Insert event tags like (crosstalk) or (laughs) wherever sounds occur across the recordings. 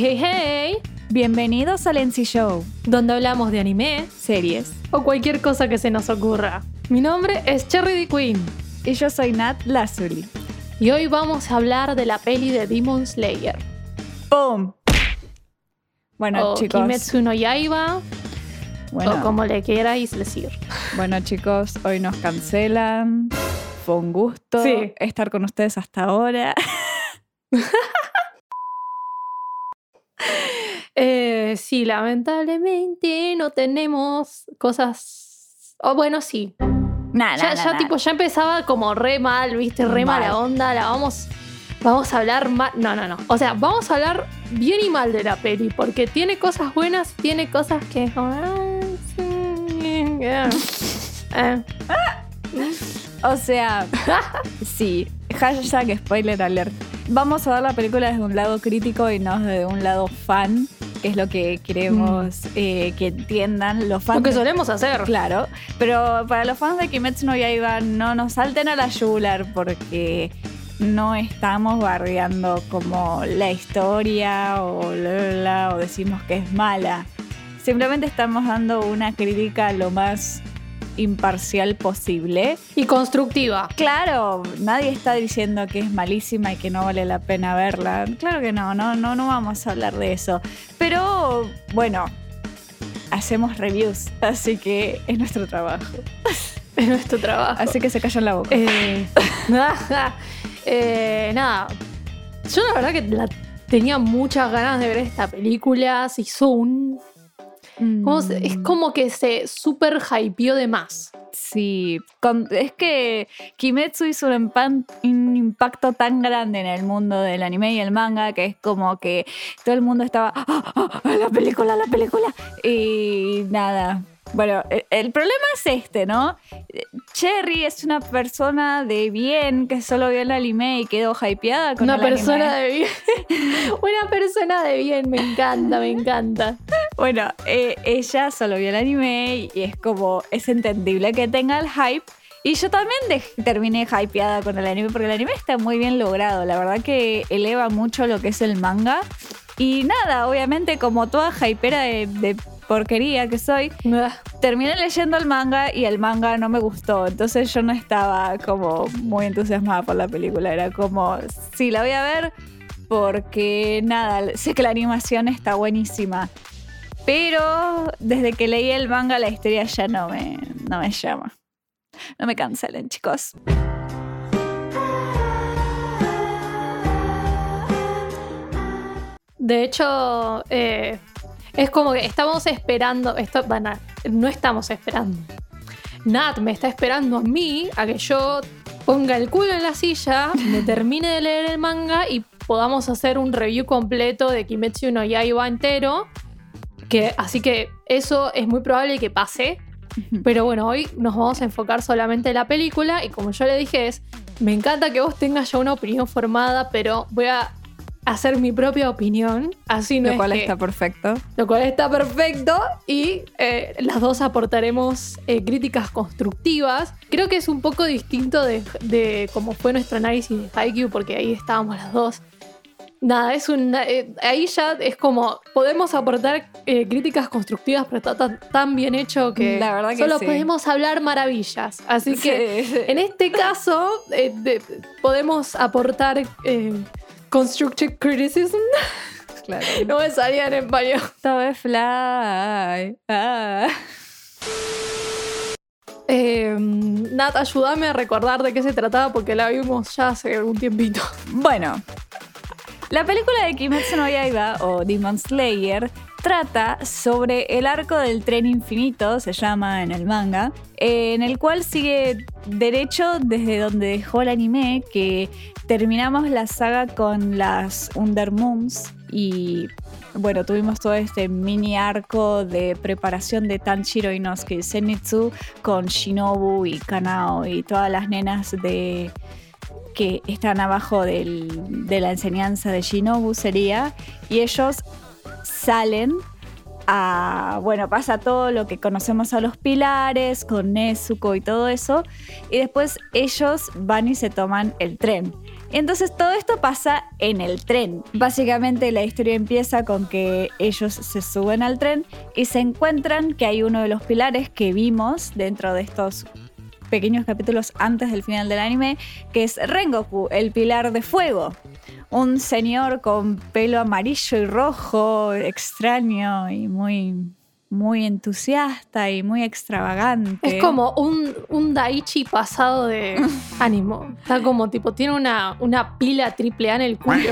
Hey, hey, hey, Bienvenidos al NC Show, donde hablamos de anime series. o cualquier cosa que se nos ocurra. Mi nombre es Cherry D. Queen Y yo soy Nat Lazuri. y hoy vamos a hablar de la peli de Demon Slayer. ¡Boom! Bueno, o chicos. Kimetsu no Yaiba, Bueno, o como le queráis decir. bueno, chicos, hoy nos cancelan. Fue un gusto Sí. estar con ustedes hasta ahora. (laughs) Eh, sí, lamentablemente no tenemos cosas. O bueno, sí. Nada, Ya, ya, tipo, ya empezaba como re mal, viste, re Mal. mala onda. La vamos. Vamos a hablar mal. No, no, no. O sea, vamos a hablar bien y mal de la peli. Porque tiene cosas buenas, tiene cosas que ah, eh, eh. O sea, sí. Hashtag spoiler alert. Vamos a ver la película desde un lado crítico y no desde un lado fan, que es lo que queremos eh, que entiendan los fans. Lo que solemos hacer. Claro, pero para los fans de Kimetsu no Yaiba no nos salten a la yugular porque no estamos bardeando como la historia o, la, la, la, o decimos que es mala. Simplemente estamos dando una crítica lo más imparcial posible. Y constructiva. Claro, nadie está diciendo que es malísima y que no vale la pena verla. Claro que no, no, no, no vamos a hablar de eso. Pero bueno, hacemos reviews, así que es nuestro trabajo. Es nuestro trabajo. Así que se callan la boca. Eh, (laughs) eh, nada. Yo la verdad que la- tenía muchas ganas de ver esta película. Se hizo un. ¿Cómo se- es Mm, como que se super hypeó de más. Sí, con- es que Kimetsu hizo un, empan- un impacto tan grande en el mundo del anime y el manga que es como que todo el mundo estaba, "Ah, ah, ah, la película, la película. Y nada. Bueno, e- el problema es este, ¿no? Cherry es una persona de bien que solo vio el anime y quedó hypeada con Una el persona anime. de bien. (laughs) Una persona de bien, me encanta, me encanta. Bueno, eh, ella solo vio el anime y es como, es entendible que tenga el hype. Y yo también terminé hypeada con el anime porque el anime está muy bien logrado. La verdad que eleva mucho lo que es el manga. Y nada, obviamente como toda hypera de, de porquería que soy, terminé leyendo el manga y el manga no me gustó. Entonces yo no estaba como muy entusiasmada por la película. Era como, sí, la voy a ver porque nada, sé que la animación está buenísima. Pero desde que leí el manga la historia ya no me, no me llama. No me cancelen, chicos. De hecho, eh, es como que estamos esperando. Esto, bueno, no estamos esperando. Nat me está esperando a mí a que yo ponga el culo en la silla, me termine de leer el manga y podamos hacer un review completo de Kimetsu no Yaiba entero. Que, así que eso es muy probable que pase. Pero bueno, hoy nos vamos a enfocar solamente en la película y como yo le dije es, me encanta que vos tengas ya una opinión formada, pero voy a hacer mi propia opinión, así no Lo es cual que- está perfecto. lo cual está perfecto y eh, las dos aportaremos eh, críticas constructivas. Creo que es un poco distinto de, de cómo fue nuestro análisis de Haikyuu porque ahí estábamos las dos. Nada, es un, eh, ahí ya es como podemos aportar críticas constructivas, pero está tan, tan bien hecho que, La verdad que solo sí. podemos hablar maravillas. Así que Sí, en este caso de- podemos aportar constructive criticism. (laughs) claro. No me salía en español. Todo es fly. Ah. Eh, Nat, ayúdame a recordar de qué se trataba porque la vimos ya hace algún tiempito. Bueno, la película de Kimetsu no Yaiba o Demon Slayer trata sobre el arco del tren infinito, se llama en el manga, eh, en el cual sigue derecho desde donde dejó el anime, que terminamos la saga con las Undermoons y bueno, tuvimos todo este mini arco de preparación de Tanjiro Inosuke y Zenitsu con Shinobu y Kanao y todas las nenas de que están abajo del- de la enseñanza de Shinobu sería y ellos salen a, bueno, pasa todo lo que conocemos a los pilares, con Nezuko y todo eso, y después ellos van y se toman el tren. Entonces todo esto pasa en el tren. Básicamente la historia empieza con que ellos se suben al tren y se encuentran que hay uno de los pilares que vimos dentro de estos pequeños capítulos antes del final del anime, que es Rengoku, el pilar de fuego. Un señor con pelo amarillo y rojo, extraño y muy muy entusiasta y muy extravagante. Es como un, un Daichi pasado de (laughs) ánimo. Está como tipo, tiene una, una pila triple A en el culo. (laughs)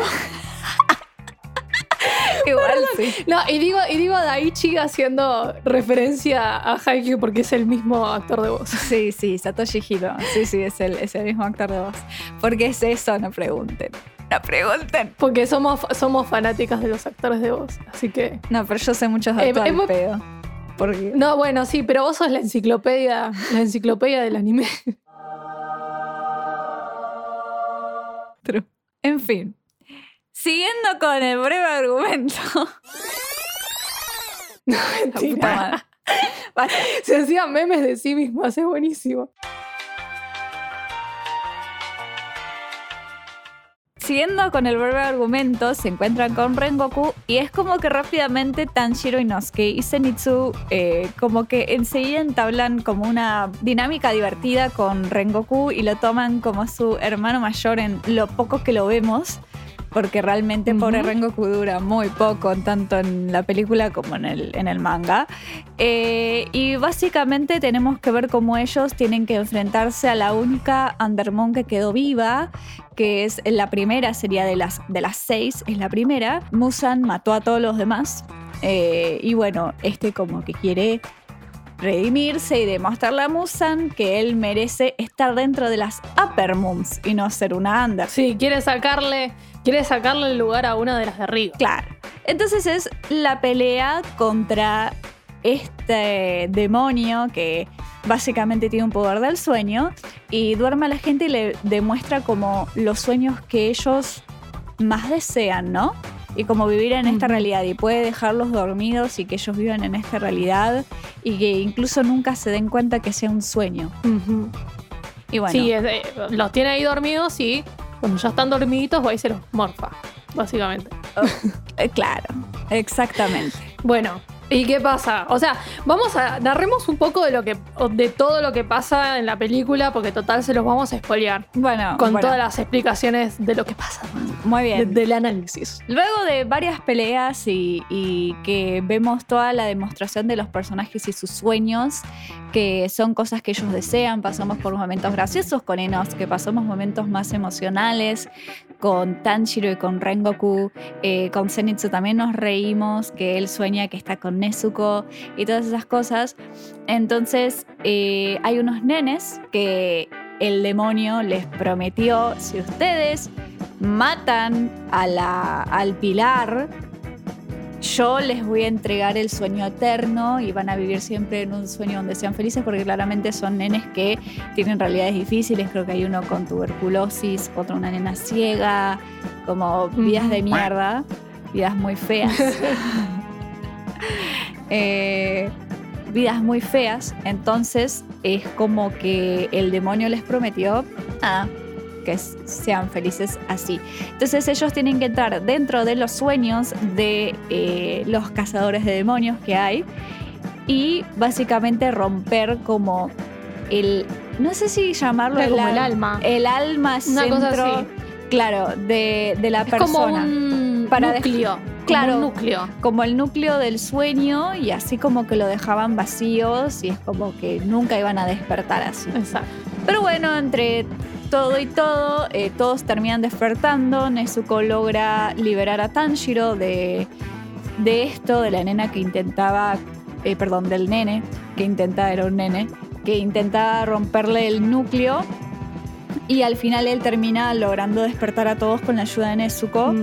Igual sí. No, y digo, y digo Daichi haciendo referencia a Haikyuu porque es el mismo actor de voz. Sí, sí, Satoshi Hiro. Sí, sí, es el, es el mismo actor de voz. Porque es eso, no pregunten. (laughs) No pregunten. Porque somos, somos fanáticas de los actores de voz. Así que. No, pero yo sé muchos Eh, datos al hemos- pedo. Porque... No, bueno, sí, pero vos sos la enciclopedia, la enciclopedia del anime. (laughs) True. En fin. Siguiendo con el breve argumento. (laughs) La puta Mentira. Se hacían memes de sí mismo, es buenísimo. Siguiendo con el breve argumento, se encuentran con Rengoku y es como que rápidamente Tanjiro Inosuke y Zenitsu eh, como que enseguida entablan como una dinámica divertida con Rengoku y lo toman como su hermano mayor en lo poco que lo vemos. Porque realmente Ujú. pobre Rengoku dura muy poco, tanto en la película como en el, en el manga. Eh, y básicamente tenemos que ver cómo ellos tienen que enfrentarse a la única Undermoon que quedó viva, que es la primera, sería de las, de las seis, es la primera. Musan mató a todos los demás. eh, y bueno, este como que quiere redimirse y demostrarle a Musan que él merece estar dentro de las Upper Moons y no ser una Under. Sí, quiere sacarle, quiere sacarle el lugar a una de las de arriba. Claro. Entonces es la pelea contra este demonio que básicamente tiene un poder del sueño y duerme a la gente y le demuestra como los sueños que ellos más desean, ¿no? Y como vivir en esta realidad y puede dejarlos dormidos y que ellos vivan en esta realidad y que incluso nunca se den cuenta que sea un sueño. Y bueno, Sí, es- eh, los tiene ahí dormidos y cuando ya están dormiditos va y se los morfa, básicamente. eh, claro, exactamente. Bueno, ¿y qué pasa? O sea, vamos a narremos un poco de lo que de todo lo que pasa en la película porque total se los vamos a spoilear Bueno, con bueno, todas las explicaciones de lo que pasa, muy de- bien. del análisis. Luego de varias peleas y, y que vemos toda la demostración de los personajes y sus sueños, que son cosas que ellos desean, pasamos por momentos graciosos con Enos, que pasamos momentos más emocionales con Tanjiro y con Rengoku, eh, con Zenitsu también nos reímos, que él sueña que está con Nezuko y todas esas cosas. Entonces eh, hay unos nenes que el demonio les prometió, si ustedes matan a la- al pilar, yo les voy a entregar el sueño eterno y van a vivir siempre en un sueño donde sean felices porque claramente son nenes que tienen realidades difíciles. Creo que hay uno con tuberculosis, otro una nena ciega, como vidas de mierda, vidas muy feas. (laughs) Eh, vidas muy feas. Entonces es como que el demonio les prometió ah, que sean felices así. Entonces ellos tienen que entrar dentro de los sueños de eh, los cazadores de demonios que hay y básicamente romper como el, no sé si llamarlo Era como el alma. el alma Una centro, cosa así. claro, de, de la Es como persona. un Para núcleo. Claro. Como un núcleo. como el núcleo del sueño y así como que lo dejaban vacíos y es como que nunca iban a despertar así. Exacto. Pero bueno, entre todo y todo, eh, todos terminan despertando. Nezuko logra liberar a Tanjiro de, de esto, de la nena que intentaba, eh, perdón, del nene, que intentaba, era un nene, que intentaba romperle el núcleo. Y al final él termina logrando despertar a todos con la ayuda de Nezuko.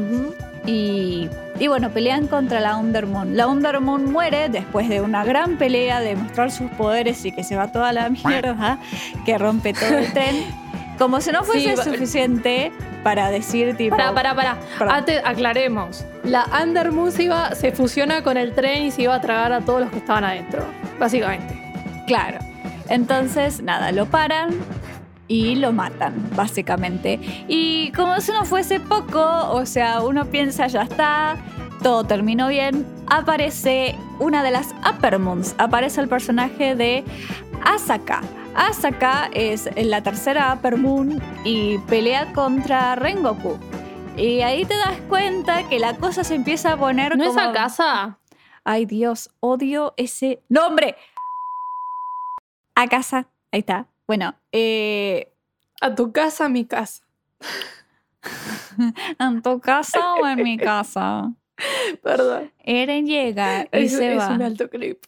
Y, y bueno, pelean contra la Undermoon. La Undermoon muere después de una gran pelea de mostrar sus poderes y que se va toda la mierda, que rompe todo el tren. (laughs) Como si no fuese Sí, suficiente para decir tipo... Pará, pará, pará. Perdón. Antes, aclaremos. La Undermoon se, iba, se fusiona con el tren y se iba a tragar a todos los que estaban adentro. Básicamente. Claro. Entonces, nada, lo paran y lo matan, básicamente. Y como si no fuese poco, o sea, uno piensa, ya está, todo terminó bien, aparece una de las Upper Moons, aparece el personaje de Asaka. Asaka es la tercera Upper Moon y pelea contra Rengoku. Y ahí te das cuenta que la cosa se empieza a poner ¿No como... es casa? Ay Dios, odio ese nombre. A casa, ahí está. Bueno, eh, A tu casa, mi casa. (laughs) ¿en tu casa o en mi (laughs) casa? Perdón. Eren llega y Es, se es va. un alto clip.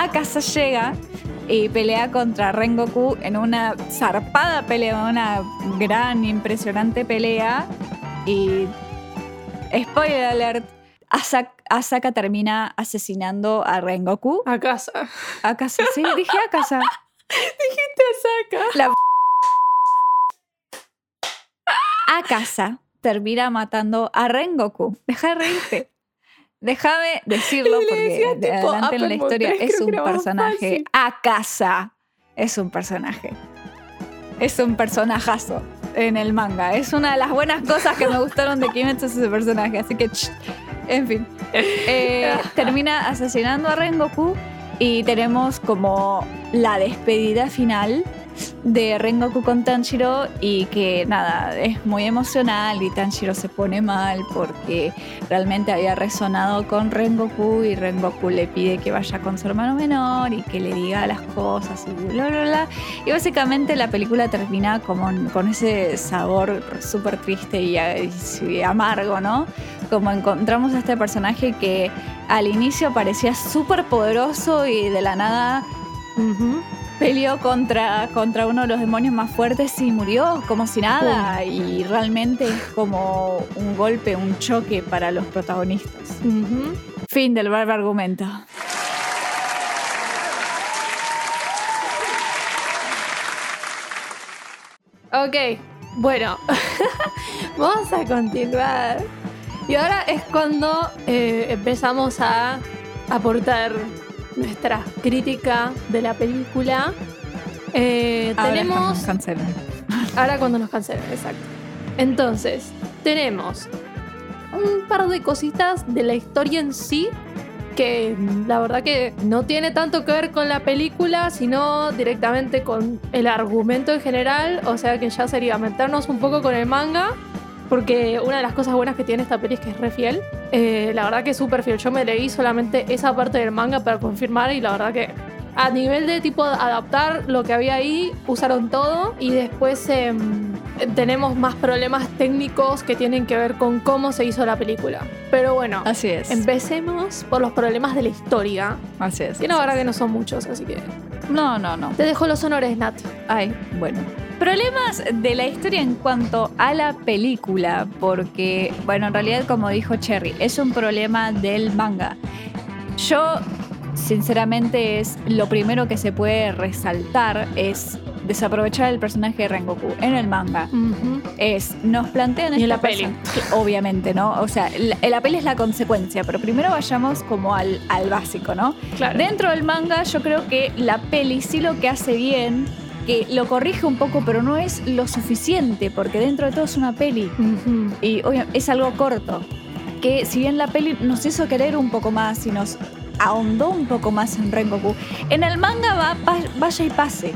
A casa llega y pelea contra Rengoku en una zarpada pelea, una gran, impresionante pelea. Y spoiler alert, Asaka, Asaka termina asesinando a Rengoku. A casa. A casa, sí, dije a casa. (laughs) Dijiste saca. La a casa termina matando a Rengoku. Deja de reírte. Déjame decirlo porque de adelante en la historia es un personaje. A casa es un personaje. Es un personajazo en el manga. Es una de las buenas cosas que me gustaron de (laughs) Kimetsu es ese personaje. Así que, ch, en fin. Eh, (laughs) termina asesinando a Rengoku y tenemos como la despedida final de Rengoku con Tanjiro y que nada, es muy emocional y Tanjiro se pone mal porque realmente había resonado con Rengoku y Rengoku le pide que vaya con su hermano menor y que le diga las cosas y bla bla bla. Y básicamente la película termina como con ese sabor súper triste y, amargo, ¿no? Como encontramos a este personaje que al inicio parecía súper poderoso y de la nada. Peleó contra, contra uno de los demonios más fuertes y murió como si nada. Y realmente es como un golpe, un choque para los protagonistas. Fin del breve argumento. Ok, bueno, (laughs) vamos a continuar. Y ahora es cuando eh, empezamos a aportar nuestra crítica de la película. Eh, Ahora tenemos. nos cancelan. Ahora cuando nos cancelen, exacto. Entonces, tenemos un par de cositas de la historia en sí que la verdad que no tiene tanto que ver con la película, sino directamente con el argumento en general. O sea que ya sería meternos un poco con el manga. Porque una de las cosas buenas que tiene esta peli es que es re fiel. Eh, la verdad que es súper fiel. Yo me leí solamente esa parte del manga para confirmar y la verdad que a nivel de tipo adaptar lo que había ahí, usaron todo y después em, tenemos más problemas técnicos que tienen que ver con cómo se hizo la película. Pero bueno, Así es. empecemos por los problemas de la historia. Así es. Que la verdad que no son muchos, así que No, no, no. te dejo los honores, Nat. Ay, bueno. Problemas de la historia en cuanto a la película, porque, bueno, en realidad, como dijo Cherry, es un problema del manga. Yo, sinceramente, es lo primero que se puede resaltar es desaprovechar el personaje de Rengoku en el manga. Es, nos plantean Y en la peli. obviamente, ¿no? O sea, la, la peli es la consecuencia, pero primero vayamos como al, al básico, ¿no? Claro. Dentro del manga yo creo que la peli sí lo que hace bien, que lo corrige un poco, pero no es lo suficiente, porque dentro de todo es una peli y es algo corto. Que si bien la peli nos hizo querer un poco más y nos ahondó un poco más en Rengoku, en el manga va, vaya y pase.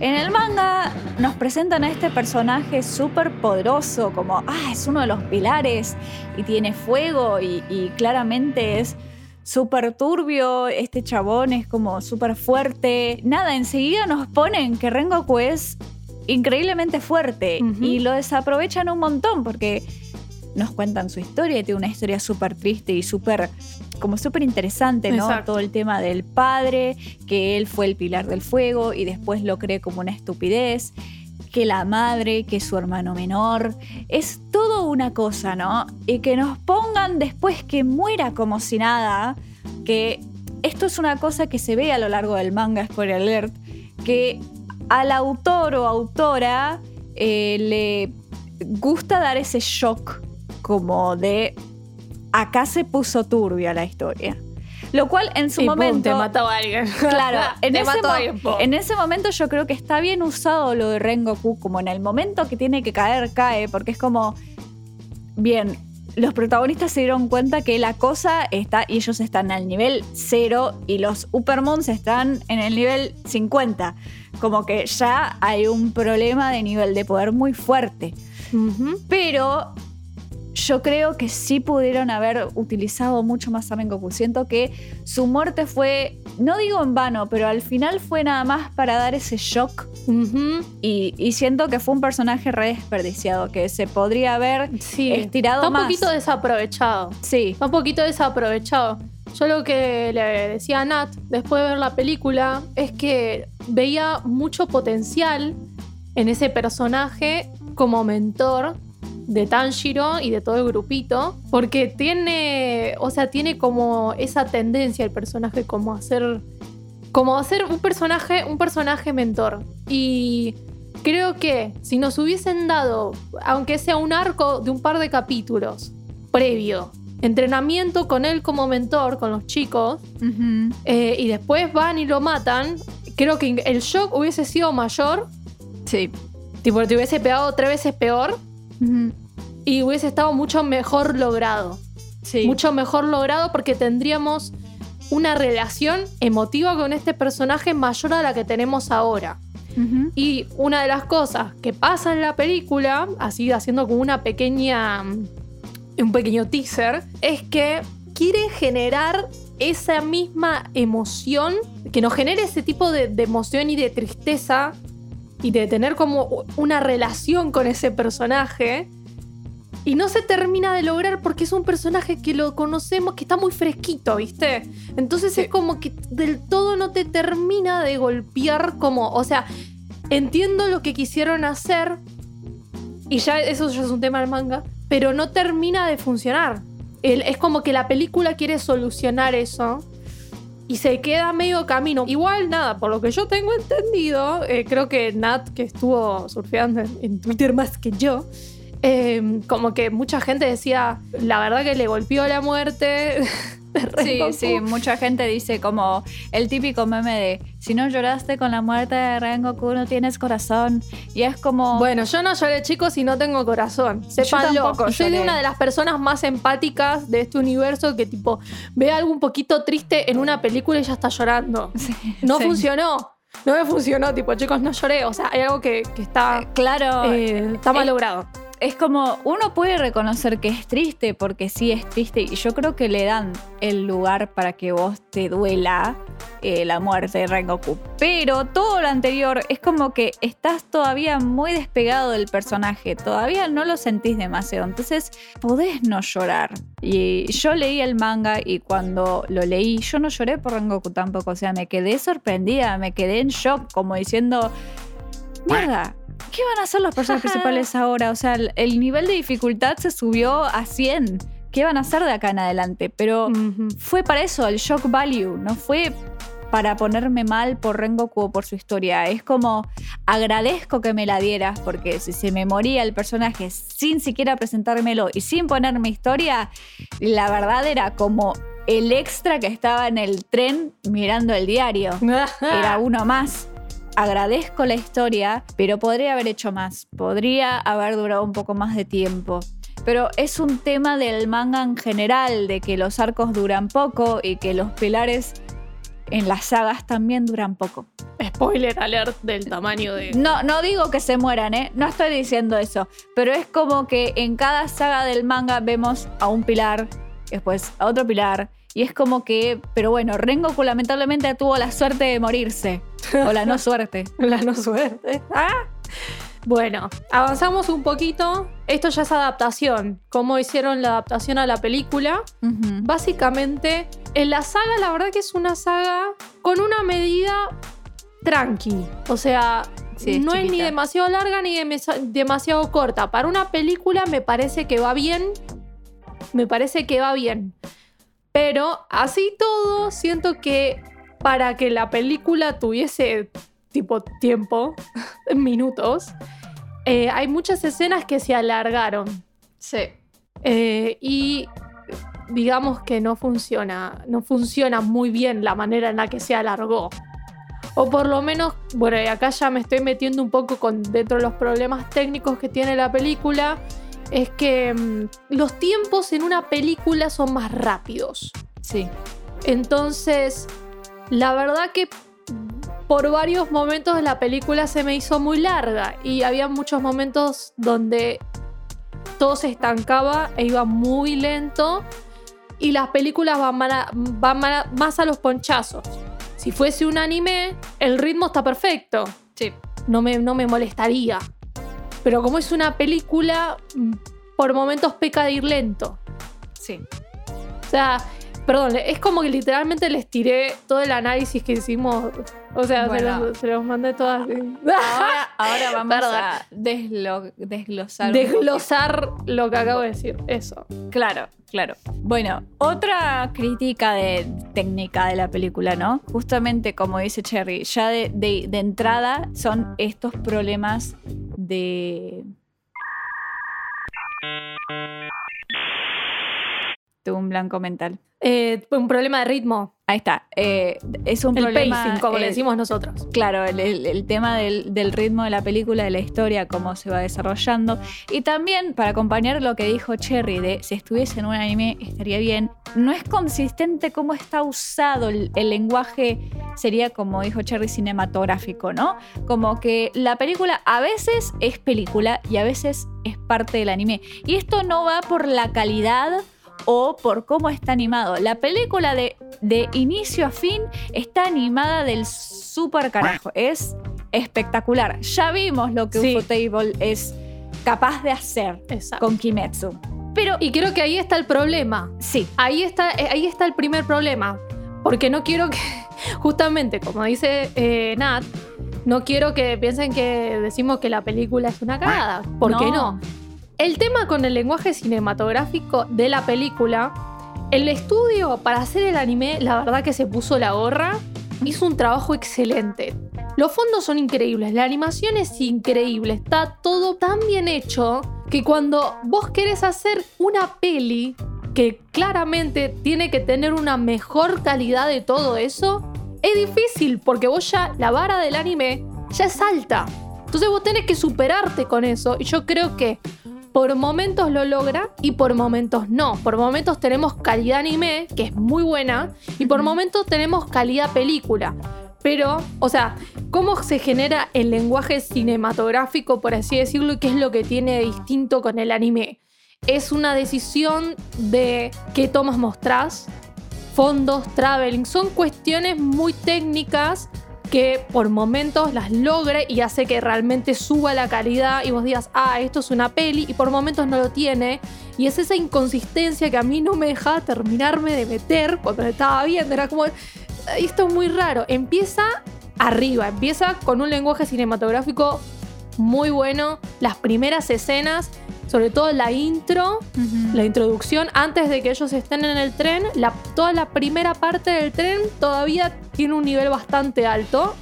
En el manga nos presentan a este personaje súper poderoso, como, ah, es uno de los pilares y tiene fuego y, y claramente es súper turbio, este chabón es como súper fuerte. Nada, enseguida nos ponen que Rengoku es increíblemente fuerte y lo desaprovechan un montón porque nos cuentan su historia y tiene una historia súper triste y súper como súper interesante, ¿no? Exacto. Todo el tema del padre, que él fue el pilar del fuego y después lo cree como una estupidez, que la madre, que su hermano menor, es todo una cosa, ¿no? Y que nos pongan después que muera como si nada, que esto es una cosa que se ve a lo largo del manga, spoiler alert, que al autor o autora eh, le gusta dar ese shock como de acá se puso turbia la historia. Lo cual en su Y momento. (laughs) (laughs) te mató a alguien. Claro, en te ese, mató a mo- alguien, pum. en ese momento yo creo que está bien usado lo de Rengoku, como en el momento que tiene que caer, cae, porque es como, bien, los protagonistas se dieron cuenta que la cosa está, y ellos están al nivel 0 y los Uppermoons están en el nivel 50. Como que ya hay un problema de nivel de poder muy fuerte. Pero yo creo que sí pudieron haber utilizado mucho más a Rengoku. Siento que su muerte fue, no digo en vano, pero al final fue nada más para dar ese shock. Y, y siento que fue un personaje re desperdiciado, que se podría haber Sí. estirado Está un más. poquito desaprovechado. Sí, Está un poquito desaprovechado. Yo lo que le decía a Nat después de ver la película es que veía mucho potencial en ese personaje como mentor de Tanjiro y de todo el grupito, porque tiene, o sea, tiene como esa tendencia el personaje como a ser como a ser un personaje, un personaje mentor. Y creo que si nos hubiesen dado, aunque sea un arco de un par de capítulos previo, entrenamiento con él como mentor, con los chicos, eh, y después van y lo matan, creo que el shock hubiese sido mayor, sí. tipo, te hubiese pegado tres veces peor Y hubiese estado mucho mejor logrado. Sí. Mucho mejor logrado porque tendríamos una relación emotiva con este personaje mayor a la que tenemos ahora. Y una de las cosas que pasa en la película, así haciendo como una pequeña. un pequeño teaser, es que quiere generar esa misma emoción, que nos genere ese tipo de, de emoción y de tristeza y de tener como una relación con ese personaje. Y no se termina de lograr porque es un personaje que lo conocemos, que está muy fresquito, ¿viste? Entonces Sí. es como que del todo no te termina de golpear como, o sea, entiendo lo que quisieron hacer y ya eso ya es un tema del manga, pero no termina de funcionar. El- es como que la película quiere solucionar eso y se queda medio camino. Igual nada, por lo que yo tengo entendido, eh, creo que Nat, que estuvo surfeando en, Twitter más que yo, eh, como que mucha gente decía, la verdad que le golpeó la muerte. (laughs) (laughs) Sí, sí, mucha gente dice como el típico meme de si no lloraste con la muerte de Rengoku no tienes corazón y es como Bueno, yo no lloré, chicos, y no tengo corazón. Sépanlo. tampoco Y Soy de una de las personas más empáticas de este universo que, tipo, ve algo un poquito triste en una película y ya está llorando. (laughs) Sí, No sí. funcionó. No me funcionó, tipo, chicos, no lloré. O sea, hay algo que, que está, Claro, eh, está mal eh, logrado. Es como uno puede reconocer que es triste porque sí es triste y yo creo que le dan el lugar para que vos te duela eh, la muerte de Rengoku. Pero todo lo anterior es como que estás todavía muy despegado del personaje, todavía no lo sentís demasiado, entonces podés no llorar. Y yo leí el manga y cuando lo leí yo no lloré por Rengoku tampoco, o sea, me quedé sorprendida, me quedé en shock como diciendo, mierda. ¿Qué van a hacer los personajes principales ahora? O sea, el, el nivel de dificultad se subió a 100. ¿Qué van a hacer de acá en adelante? Pero fue para eso, el shock value. No fue para ponerme mal por Rengoku o por su historia. Es como agradezco que me la dieras porque si se me moría el personaje sin siquiera presentármelo y sin ponerme historia, la verdad era como el extra que estaba en el tren mirando el diario (laughs) era uno más. Agradezco la historia, pero podría haber hecho más. Podría haber durado un poco más de tiempo. Pero es un tema del manga en general, de que los arcos duran poco y que los pilares en las sagas también duran poco. Spoiler alert del tamaño de. No, no digo que se mueran, ¿eh? No estoy diciendo eso. Pero es como que en cada saga del manga vemos a un pilar, después a otro pilar. Y es como que, pero bueno, Rengoku lamentablemente tuvo la suerte de morirse. O la no suerte. (laughs) La no suerte. Ah. Bueno, avanzamos un poquito. Esto ya es adaptación. Cómo hicieron la adaptación a la película. Básicamente, en la saga, la verdad que es una saga con una medida tranqui. O sea, Sí, no es ni demasiado larga ni demasiado corta. Para una película me parece que va bien. Me parece que va bien. Pero así todo, siento que para que la película tuviese tipo tiempo, (laughs) minutos, eh, hay muchas escenas que se alargaron. Sí. Eh, y digamos que no funciona, no funciona muy bien la manera en la que se alargó. O por lo menos, bueno, acá ya me estoy metiendo un poco con dentro de los problemas técnicos que tiene la película, es que mm, los tiempos en una película son más rápidos. Sí. Entonces, la verdad que por varios momentos la película se me hizo muy larga y había muchos momentos donde todo se estancaba e iba muy lento y las películas van, mala- van mala- más a los ponchazos. Si fuese un anime, el ritmo está perfecto, Sí. no me, no me molestaría. Pero como es una película, mm, por momentos peca de ir lento. Sí. O sea, perdón, es como que literalmente les tiré todo el análisis que hicimos. O sea, se, los, se los mandé todas. Ahora, (laughs) ahora vamos Perdón. a deslo- desglosar. Desglosar lo que acabo de decir. Eso. Claro, claro. Bueno, otra crítica de técnica de la película, ¿no? Justamente como dice Cherry, ya de, de- de entrada son estos problemas de. Tuve un blanco mental. Eh, un problema de ritmo. Ahí está. eh, es un El problema. pacing, como le eh, decimos nosotros. Claro, el, el- el tema del, del ritmo de la película, de la historia, cómo se va desarrollando. Y también, para acompañar lo que dijo Cherry, de si estuviese en un anime estaría bien, no es consistente cómo está usado el, el lenguaje, sería como dijo Cherry, cinematográfico, ¿no? Como que la película a veces es película y a veces es parte del anime. Y esto no va por la calidad o por cómo está animado. La película de, de inicio a fin está animada del super carajo. Es espectacular. Ya vimos lo que Sí. Ufotable es capaz de hacer Exacto. con Kimetsu. Pero Y creo que ahí está el problema. sí, Ahí está, eh, ahí está el primer problema. Porque no quiero que, (laughs) justamente como dice eh, Nat, no quiero que piensen que decimos que la película es una cagada. ¿Por qué no? El tema con el lenguaje cinematográfico de la película, el estudio para hacer el anime, la verdad que se puso la gorra, hizo un trabajo excelente. Los fondos son increíbles, la animación es increíble, está todo tan bien hecho que cuando vos querés hacer una peli que claramente tiene que tener una mejor calidad de todo eso, es difícil porque vos ya, la vara del anime ya es alta. Entonces vos tenés que superarte con eso y yo creo que por momentos lo logra y por momentos no. Por momentos tenemos calidad anime, que es muy buena, y por momentos tenemos calidad película. Pero, o sea, ¿cómo se genera el lenguaje cinematográfico, por así decirlo, y qué es lo que tiene de distinto con el anime? Es una decisión de qué tomas mostrás, fondos, traveling, son cuestiones muy técnicas que por momentos las logre y hace que realmente suba la calidad y vos digas, ah, esto es una peli y por momentos no lo tiene. Y es esa inconsistencia que a mí no me dejaba terminarme de meter cuando lo estaba viendo. Era como, esto es muy raro. Empieza arriba, empieza con un lenguaje cinematográfico muy bueno. Las primeras escenas, sobre todo la intro, la introducción antes de que ellos estén en el tren, la- toda la primera parte del tren todavía tiene un nivel bastante alto,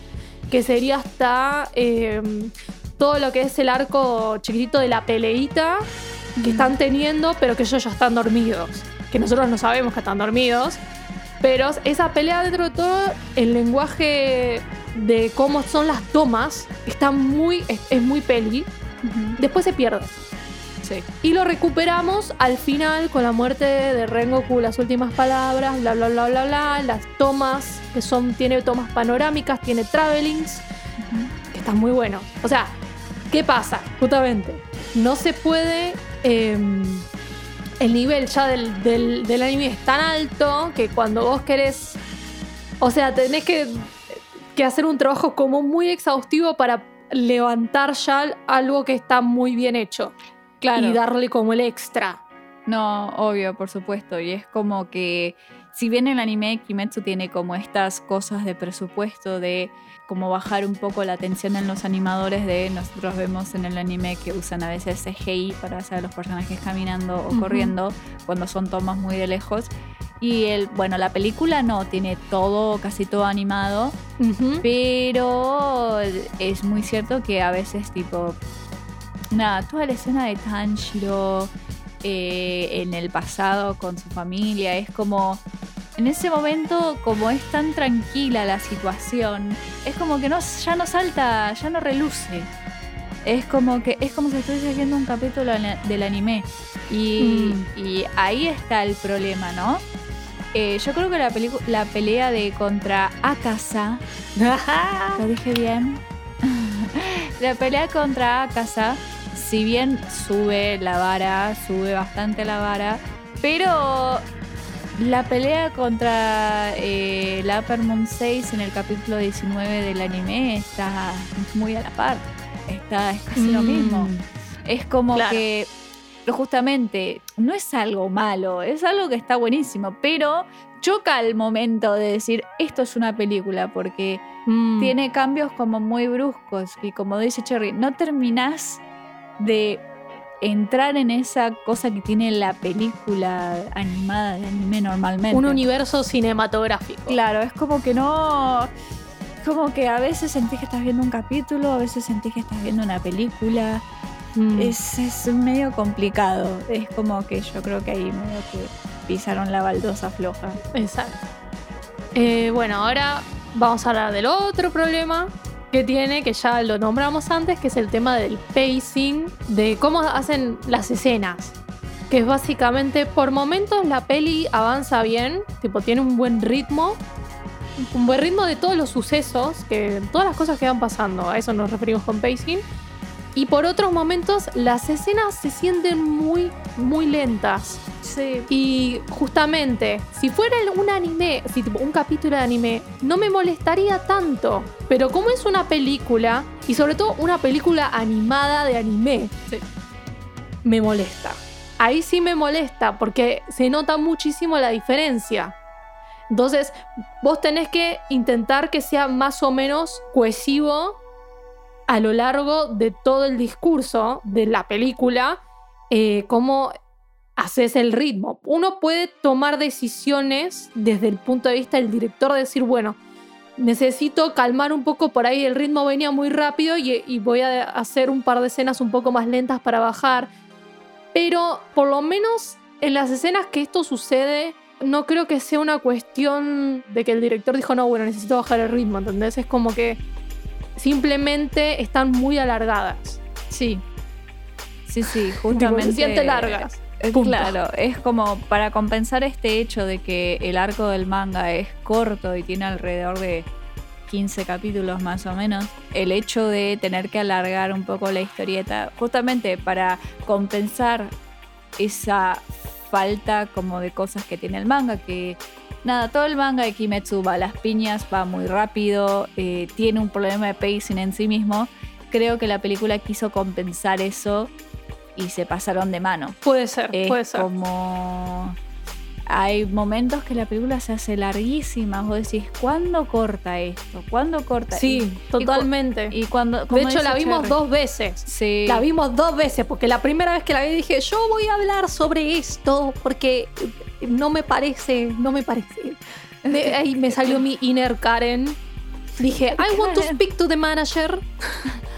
que sería hasta eh, todo lo que es el arco chiquitito de la peleita que están teniendo, pero que ellos ya están dormidos, que nosotros no sabemos que están dormidos, pero esa pelea dentro de todo, el lenguaje de cómo son las tomas, está muy, es, es muy peli, después se pierde. Y lo recuperamos al final con la muerte de Rengoku, las últimas palabras, bla bla bla bla bla, las tomas, que son, tiene tomas panorámicas, tiene travelings, que están muy buenos. O sea, ¿qué pasa? Justamente, no se puede. eh, el nivel ya del, del, del anime es tan alto que cuando vos querés. O sea, tenés que, que hacer un trabajo como muy exhaustivo para levantar ya algo que está muy bien hecho Claro. y darle como el extra. No, obvio, por supuesto. Y es como que, si bien el anime Kimetsu tiene como estas cosas de presupuesto, de como bajar un poco la tensión en los animadores, de nosotros vemos en el anime que usan a veces CGI para hacer a los personajes caminando o corriendo cuando son tomas muy de lejos. Y el, bueno, la película no, tiene todo, casi todo animado. Pero es muy cierto que a veces, tipo, nada, toda la escena de Tanjiro eh, en el pasado con su familia. Es como, en ese momento, como es tan tranquila la situación, es como que no, ya no salta, ya no reluce. Es como que es como si estuviese viendo un capítulo del anime. Y, Mm. y ahí está el problema, ¿no? Eh, yo creo que la, la pelea de contra Akasa, (laughs) ¿lo dije bien? (laughs) la pelea contra Akasa, si bien sube la vara, sube bastante la vara, pero la pelea contra eh, la Upper Moon 6 en el capítulo 19 del anime está muy a la par. Está, es casi lo Mm. mismo. Es como Claro. que justamente no es algo malo, es algo que está buenísimo, pero choca al momento de decir esto es una película porque Mm. tiene cambios como muy bruscos y como dice Cherry, no terminás de entrar en esa cosa que tiene la película animada de anime normalmente. un universo cinematográfico. Claro, es como que no. Como que a veces sentís que estás viendo un capítulo, a veces sentís que estás viendo una película. Mm. Es, es medio complicado. Es como que yo creo que ahí medio que pisaron la baldosa floja. Exacto. Eh, bueno, ahora vamos a hablar del otro problema que tiene, que ya lo nombramos antes, que es el tema del pacing, de cómo hacen las escenas. Que es básicamente, por momentos la peli avanza bien, tipo tiene un buen ritmo, un buen ritmo de todos los sucesos, que todas las cosas que van pasando, a eso nos referimos con pacing. Y por otros momentos las escenas se sienten muy, muy lentas. Sí. Y justamente, si fuera un anime, si tipo un capítulo de anime, no me molestaría tanto. Pero como es una película, y sobre todo una película animada de anime, me molesta. Ahí sí me molesta porque se nota muchísimo la diferencia. Entonces, vos tenés que intentar que sea más o menos cohesivo a lo largo de todo el discurso de la película, eh, cómo haces el ritmo. Uno puede tomar decisiones desde el punto de vista del director, de decir, bueno, necesito calmar un poco, por ahí el ritmo venía muy rápido y, y voy a hacer un par de escenas un poco más lentas para bajar. Pero por lo menos en las escenas que esto sucede, no creo que sea una cuestión de que el director dijo, no, bueno, necesito bajar el ritmo, ¿entendés? Es como que simplemente están muy alargadas. Sí. Sí, sí, (laughs) justamente. se sienten largas. Eh, Punto. Claro, es como para compensar este hecho de que el arco del manga es corto y tiene alrededor de 15 capítulos más o menos, el hecho de tener que alargar un poco la historieta, justamente para compensar esa falta como de cosas que tiene el manga, que nada, todo el manga de Kimetsu va a las piñas, va muy rápido, eh, tiene un problema de pacing en sí mismo, creo que la película quiso compensar eso y se pasaron de mano. Puede ser, Es puede ser. como. Hay momentos que la película se hace larguísima. Vos decís, ¿cuándo corta esto? ¿Cuándo corta? Sí, Y- totalmente. Y, y cuando. de hecho, la vimos Cherry, dos veces. Sí. La vimos dos veces, porque la primera vez que la vi dije, yo voy a hablar sobre esto, porque no me parece, no me parece. De ahí me salió mi inner Karen. Dije, I want to speak to the manager.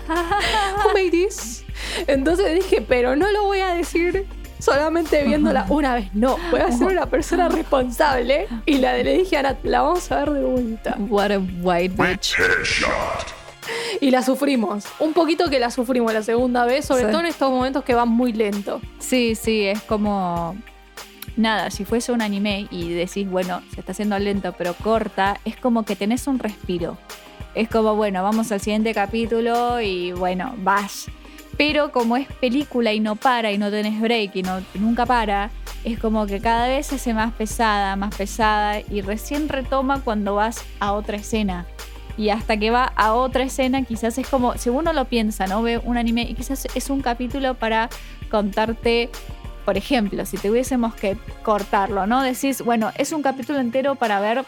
(laughs) Who made this? Entonces dije, pero no lo voy a decir solamente viéndola una vez. No, voy a ser una persona responsable. Y la le dije a Nat, la vamos a ver de vuelta. What a white bitch. Y la sufrimos. Un poquito que la sufrimos la segunda vez, sobre Sí. todo en estos momentos que van muy lento. Sí, sí, es como. Nada, si fuese un anime y decís, bueno, se está haciendo lento, pero corta, es como que tenés un respiro. Es como, bueno, vamos al siguiente capítulo y bueno, vas. Pero como es película y no para y no tenés break y no, nunca para, es como que cada vez se hace más pesada, más pesada y recién retoma cuando vas a otra escena. Y hasta que va a otra escena, quizás es como, si uno lo piensa, ¿no? Ve un anime y quizás es un capítulo para contarte, por ejemplo, si tuviésemos que cortarlo, ¿no? Decís, bueno, es un capítulo entero para ver,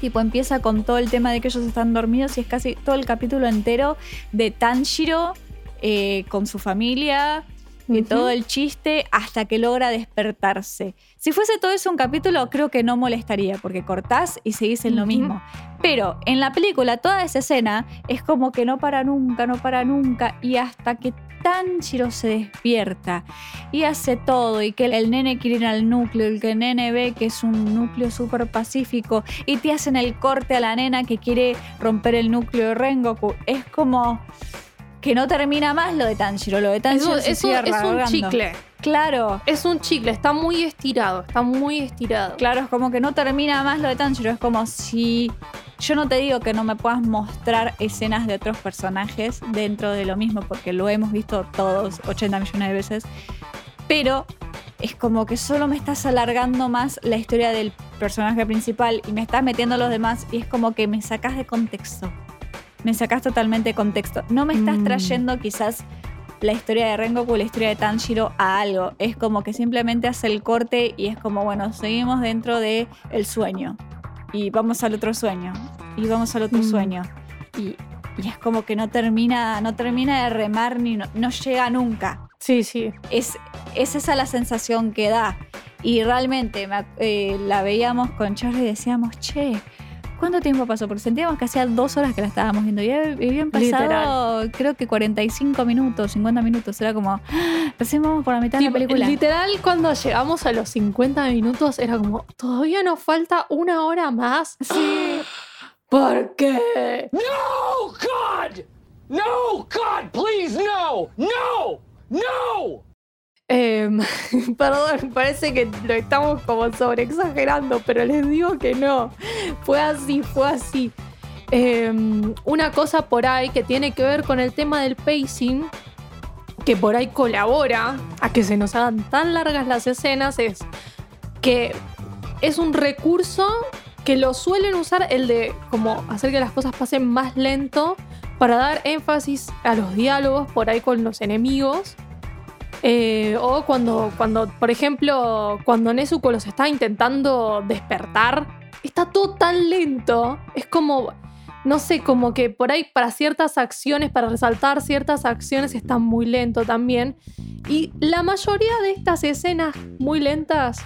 tipo, empieza con todo el tema de que ellos están dormidos y es casi todo el capítulo entero de Tanjiro eh, con su familia y Ujú. todo el chiste hasta que logra despertarse. Si fuese todo eso un capítulo, creo que no molestaría, porque cortás y seguís en lo mismo. Pero en la película, toda esa escena es como que no para nunca, no para nunca, y hasta que Tanjiro se despierta y hace todo, y que el nene quiere ir al núcleo, y que el nene ve que es un núcleo súper pacífico, y te hacen el corte a la nena que quiere romper el núcleo de Rengoku. Es como que no termina más lo de Tanjiro, lo de Tanjiro se es un- es un chicle. Claro. Es un chicle, está muy estirado, está muy estirado. Claro, es como que no termina más lo de Tanjiro. Es como si. Yo no te digo que no me puedas mostrar escenas de otros personajes dentro de lo mismo, porque lo hemos visto todos 80 millones de veces. Pero es como que solo me estás alargando más la historia del personaje principal y me estás metiendo a los demás y es como que me sacas de contexto. Me sacas totalmente de contexto. No me estás Mm. trayendo quizás la historia de Rengoku, la historia de Tanjiro a algo. Es como que simplemente hace el corte y es como, bueno, seguimos dentro de el sueño. Y vamos al otro sueño. Y vamos al otro Mm. sueño. Y, y es como que no termina, no termina de remar ni no, no llega nunca. Sí, sí. Es, es esa la sensación que da. Y realmente eh, la veíamos con Charlie y decíamos, che, ¿cuánto tiempo pasó? Porque sentíamos que hacía dos horas que la estábamos viendo. Y habían pasado, creo que 45 minutos, 50 minutos. Era como, ¡ah! recién vamos por la mitad de la película. Literal, cuando llegamos a los 50 minutos, era como, todavía nos falta una hora más. Sí. (gasps) ¿Por qué? No, God! No, God, please, no! No! No! Em, (laughs) perdón, parece que lo estamos como sobreexagerando, pero les digo que no. Fue así, fue así. Em, una cosa por ahí que tiene que ver con el tema del pacing, que por ahí colabora a que se nos hagan tan largas las escenas, es que es un recurso que lo suelen usar el de como hacer que las cosas pasen más lento para dar énfasis a los diálogos por ahí con los enemigos. Eh, o cuando, cuando, por ejemplo, cuando Nezuko los está intentando despertar, está todo tan lento. Es como, no sé, como que por ahí para ciertas acciones, para resaltar ciertas acciones, está muy lento también. Y la mayoría de estas escenas muy lentas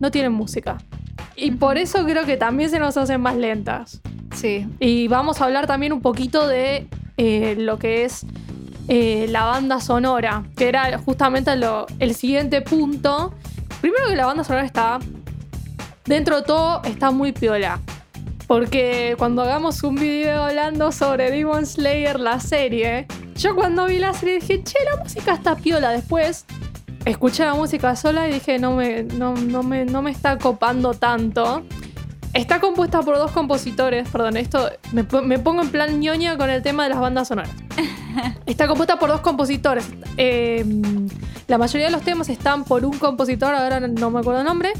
no tienen música. Y por eso creo que también se nos hacen más lentas. Sí. Y vamos a hablar también un poquito de eh, lo que es eh, la banda sonora, que era justamente el siguiente punto. Primero que la banda sonora está, dentro de todo, está muy piola. Porque cuando hagamos un video hablando sobre Demon Slayer, la serie, yo cuando vi la serie dije, che, la música está piola. Después escuché la música sola y dije, no me, no, no me, no me está copando tanto. Está compuesta por dos compositores, perdón, esto me, po- me pongo en plan ñoña con el tema de las bandas sonoras. (laughs) Está compuesta por dos compositores. Eh, la mayoría de los temas están por un compositor, ahora no me acuerdo el nombre.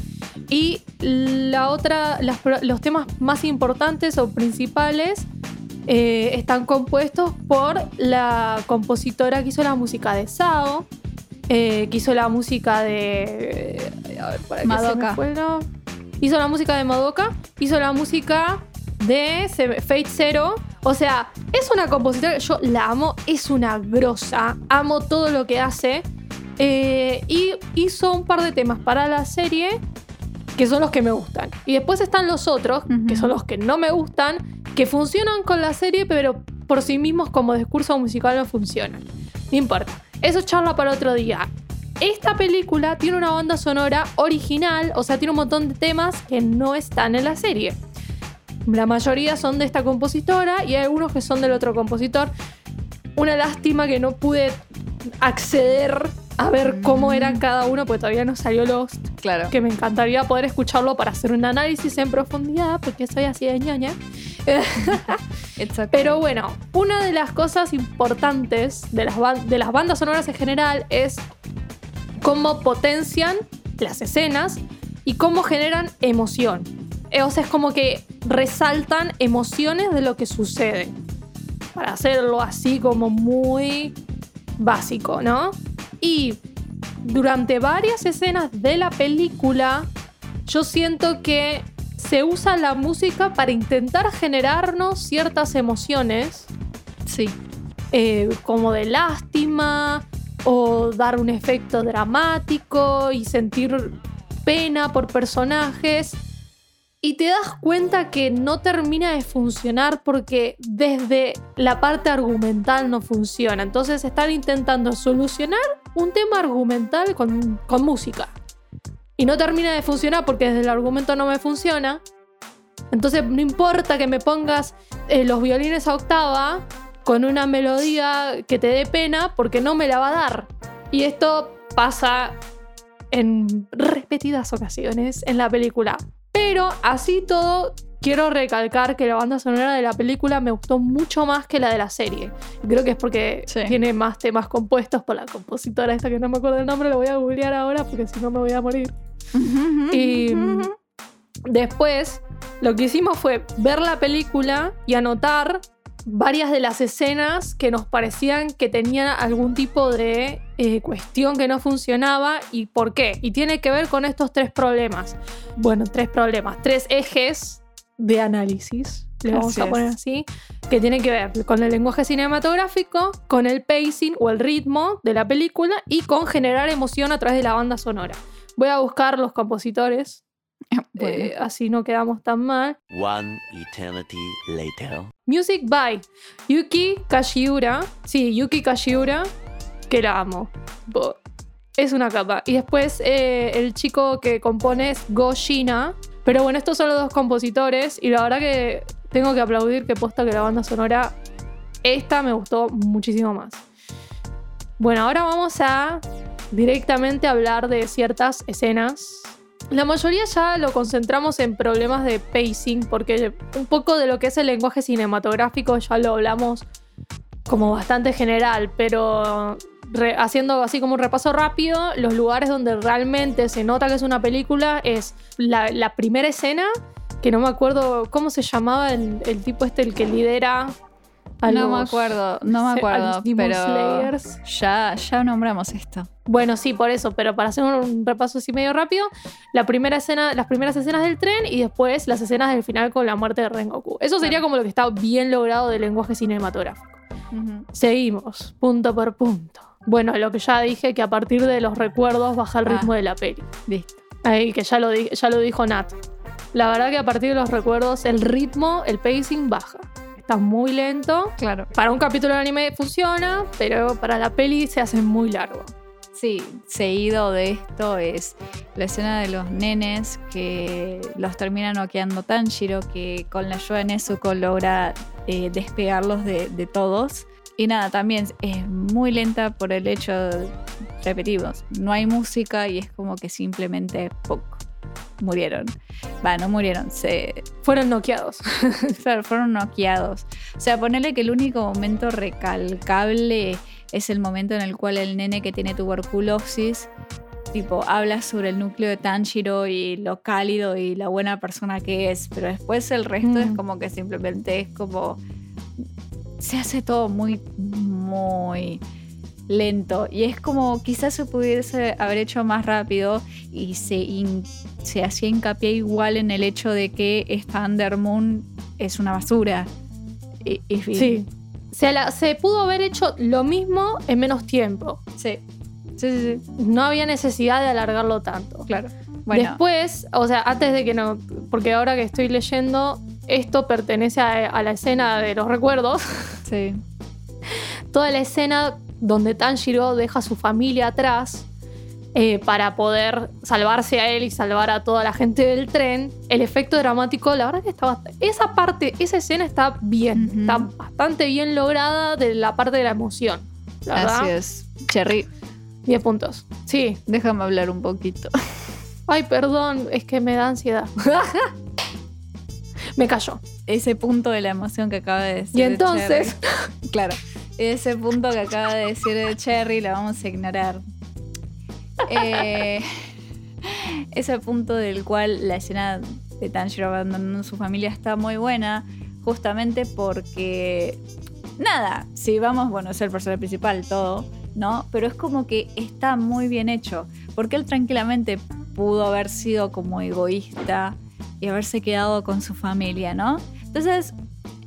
Y la otra, las los temas más importantes o principales eh, están compuestos por la compositora que hizo la música de Sao, eh, que hizo la música de. a ver, para que se me Madoka. fue Hizo la música de Madoka, hizo la música de Fate Zero. O sea, es una compositora, yo la amo, es una grosa, amo todo lo que hace. Eh, y hizo un par de temas para la serie que son los que me gustan. Y después están los otros, que son los que no me gustan, que funcionan con la serie, pero por sí mismos como discurso musical no funcionan. No importa. Eso es charla para otro día. Esta película tiene una banda sonora original, o sea, tiene un montón de temas que no están en la serie. La mayoría son de esta compositora y hay algunos que son del otro compositor. Una lástima que no pude acceder a ver cómo eran cada uno, porque todavía no salió Lost Claro. que me encantaría poder escucharlo para hacer un análisis en profundidad, porque soy así de ñoña. (laughs) Exacto. Pero bueno, una de las cosas importantes de las, de las bandas sonoras en general es cómo potencian las escenas y cómo generan emoción. Eh, O sea, es como que resaltan emociones de lo que sucede. Para hacerlo así como muy básico, ¿no? Y durante varias escenas de la película, yo siento que se usa la música para intentar generarnos ciertas emociones, Sí. eh, como de lástima, o dar un efecto dramático y sentir pena por personajes. Y te das cuenta que no termina de funcionar porque desde la parte argumental no funciona. Entonces están intentando solucionar un tema argumental con, música. Y no termina de funcionar porque desde el argumento no me funciona. Entonces no importa que me pongas eh, los violines a octava con una melodía que te dé pena porque no me la va a dar. Y esto pasa en repetidas ocasiones en la película. Pero así todo, quiero recalcar que la banda sonora de la película me gustó mucho más que la de la serie. Creo que es porque Sí. tiene más temas compuestos por la compositora esta que no me acuerdo el nombre, lo voy a googlear ahora porque si no me voy a morir. Y después lo que hicimos fue ver la película y anotar varias de las escenas que nos parecían que tenían algún tipo de eh, cuestión que no funcionaba y por qué. Y tiene que ver con estos tres problemas. Bueno, tres problemas, tres ejes de análisis, le vamos a poner así, que tienen que ver con el lenguaje cinematográfico, con el pacing o el ritmo de la película y con generar emoción a través de la banda sonora. Voy a buscar los compositores, (laughs) Bueno. eh, así no quedamos tan mal. One eternity later. Music by Yuki Kashiura. Sí, Yuki Kashiura, que la amo. Bo- Es una capa. Y después eh, el chico que compone es Go Shina. Pero bueno, estos son los dos compositores. Y la verdad que tengo que aplaudir que posta que la banda sonora, esta me gustó muchísimo más. Bueno, ahora vamos a directamente hablar de ciertas escenas. La mayoría ya lo concentramos en problemas de pacing, porque un poco de lo que es el lenguaje cinematográfico ya lo hablamos como bastante general, pero haciendo así como un repaso rápido, los lugares donde realmente se nota que es una película es la, la primera escena, que no me acuerdo cómo se llamaba el, el tipo este, el que lidera no me acuerdo, no me (laughs) acuerdo, pero Slayers. ya, ya nombramos esto. Bueno, sí, por eso, pero para hacer un repaso así medio rápido, la primera escena, las primeras escenas del tren y después las escenas del final con la muerte de Rengoku. Eso sería como lo que está bien logrado del lenguaje cinematográfico. Seguimos, punto por punto. Bueno, lo que ya dije, que a partir de los recuerdos baja el Ah. ritmo de la peli. Listo. Ahí, que ya lo, ya lo dijo Nat. La verdad que a partir de los recuerdos, el ritmo, el pacing baja. Está muy lento. Claro. Para un capítulo de anime funciona, pero para la peli se hace muy largo. Sí, seguido de esto es la escena de los nenes que los termina noqueando Tanjiro, que con la ayuda de Nezuko logra eh, despegarlos de, de todos. Y nada, también es muy lenta por el hecho, repetimos, no hay música y es como que simplemente ¡puc! Murieron. Va, no murieron, se, Fueron noqueados. (laughs) Claro, fueron noqueados. O sea, ponerle que el único momento recalcable es el momento en el cual el nene que tiene tuberculosis, tipo, habla sobre el núcleo de Tanjiro y lo cálido y la buena persona que es. Pero después el resto es Mm. como que simplemente es como. Se hace todo muy, muy lento. Y es como quizás se pudiese haber hecho más rápido y se, se hacía hincapié igual en el hecho de que esta Under Moon es una basura. Y, y- Sí. Se, la- se pudo haber hecho lo mismo en menos tiempo. sí. Sí, sí, sí. No había necesidad de alargarlo tanto. Claro. Bueno, Después, o sea, antes de que no. Porque ahora que estoy leyendo, esto pertenece a, a la escena de los recuerdos. sí. (laughs) Toda la escena donde Tanjiro deja a su familia atrás eh, para poder salvarse a él y salvar a toda la gente del tren. El efecto dramático, la verdad que está bast- Esa parte, esa escena está bien. Está bastante bien lograda de la parte de la emoción. La verdad, Así es. Cherry, 10 puntos. Sí. déjame hablar un poquito. (laughs) Ay, perdón, es que me da ansiedad. (laughs) me cayó. Ese punto de la emoción que acaba de decir. Y entonces, Cherry. (laughs) claro, ese punto que acaba de decir de Cherry lo vamos a ignorar. Eh, (laughs) ese punto del cual la escena de Tanjiro abandonando su familia está muy buena, justamente porque, nada, si vamos, bueno, es el personaje principal, todo, ¿no? Pero es como que está muy bien hecho, porque él tranquilamente pudo haber sido como egoísta y haberse quedado con su familia, ¿no? Entonces,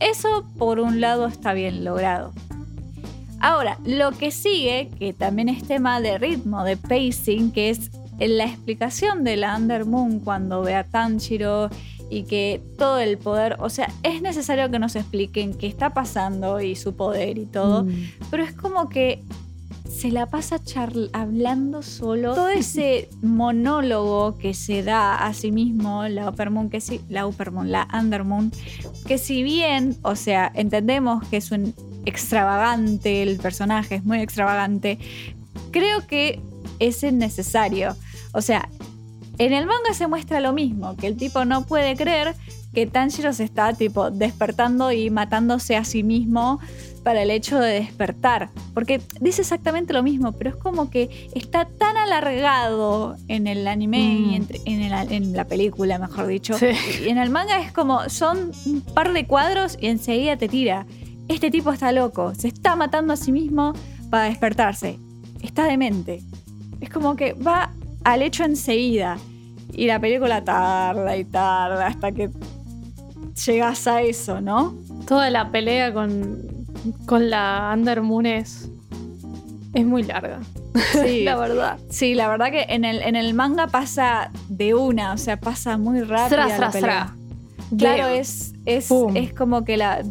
eso por un lado está bien logrado. Ahora, lo que sigue, que también es tema de ritmo, de pacing, que es la explicación de la Undermoon cuando ve a Tanjiro y que todo el poder, o sea, es necesario que nos expliquen qué está pasando y su poder y todo, Mm. pero es como que se la pasa hablando solo. Todo ese monólogo que se da a sí mismo, la Uppermoon, que sí, la Uppermoon, la Undermoon, que si bien, o sea, entendemos que es un extravagante, el personaje es muy extravagante, creo que es innecesario. O sea, en el manga se muestra lo mismo, que el tipo no puede creer que Tanjiro se está tipo despertando y matándose a sí mismo para el hecho de despertar. Porque dice exactamente lo mismo, pero es como que está tan alargado en el anime y Mm. en, el- en la película, mejor dicho. Sí. Y en el manga es como, son un par de cuadros y enseguida te tira. Este tipo está loco, se está matando a sí mismo para despertarse. Está demente. Es como que va al hecho enseguida. Y la película tarda y tarda hasta que llegas a eso, ¿no? Toda la pelea con, con la Undermoon es, es muy larga. Sí. (laughs) la verdad. Sí, la verdad que en el, en el manga pasa de una, o sea, pasa muy rápido. Claro, es, es, es como que la.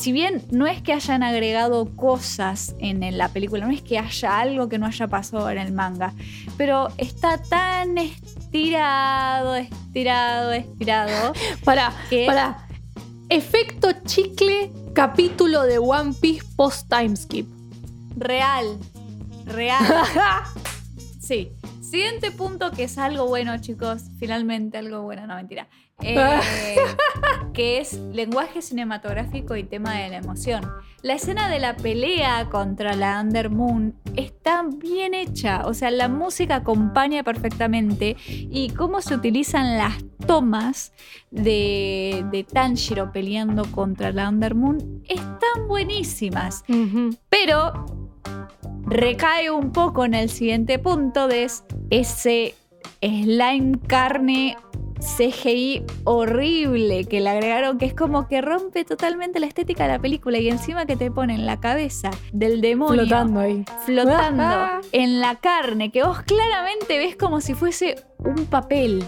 Si bien no es que hayan agregado cosas en la película, no es que haya algo que no haya pasado en el manga, pero está tan estirado, estirado, estirado. (laughs) Para, que- para. Efecto chicle, capítulo de One Piece post timeskip. Real. Real. (laughs) Sí. Siguiente punto que es algo bueno, chicos. Finalmente algo bueno, no mentira. Eh, que es lenguaje cinematográfico y tema de la emoción. La escena de la pelea contra la Undermoon está bien hecha. O sea, la música acompaña perfectamente. Y cómo se utilizan las tomas de, de Tanjiro peleando contra la Undermoon están buenísimas. Pero recae un poco en el siguiente punto de es- ese slime carne CGI horrible que le agregaron, que es como que rompe totalmente la estética de la película y encima que te ponen la cabeza del demonio Flotando ahí. flotando Ah. (laughs) en la carne, que vos claramente ves como si fuese un papel.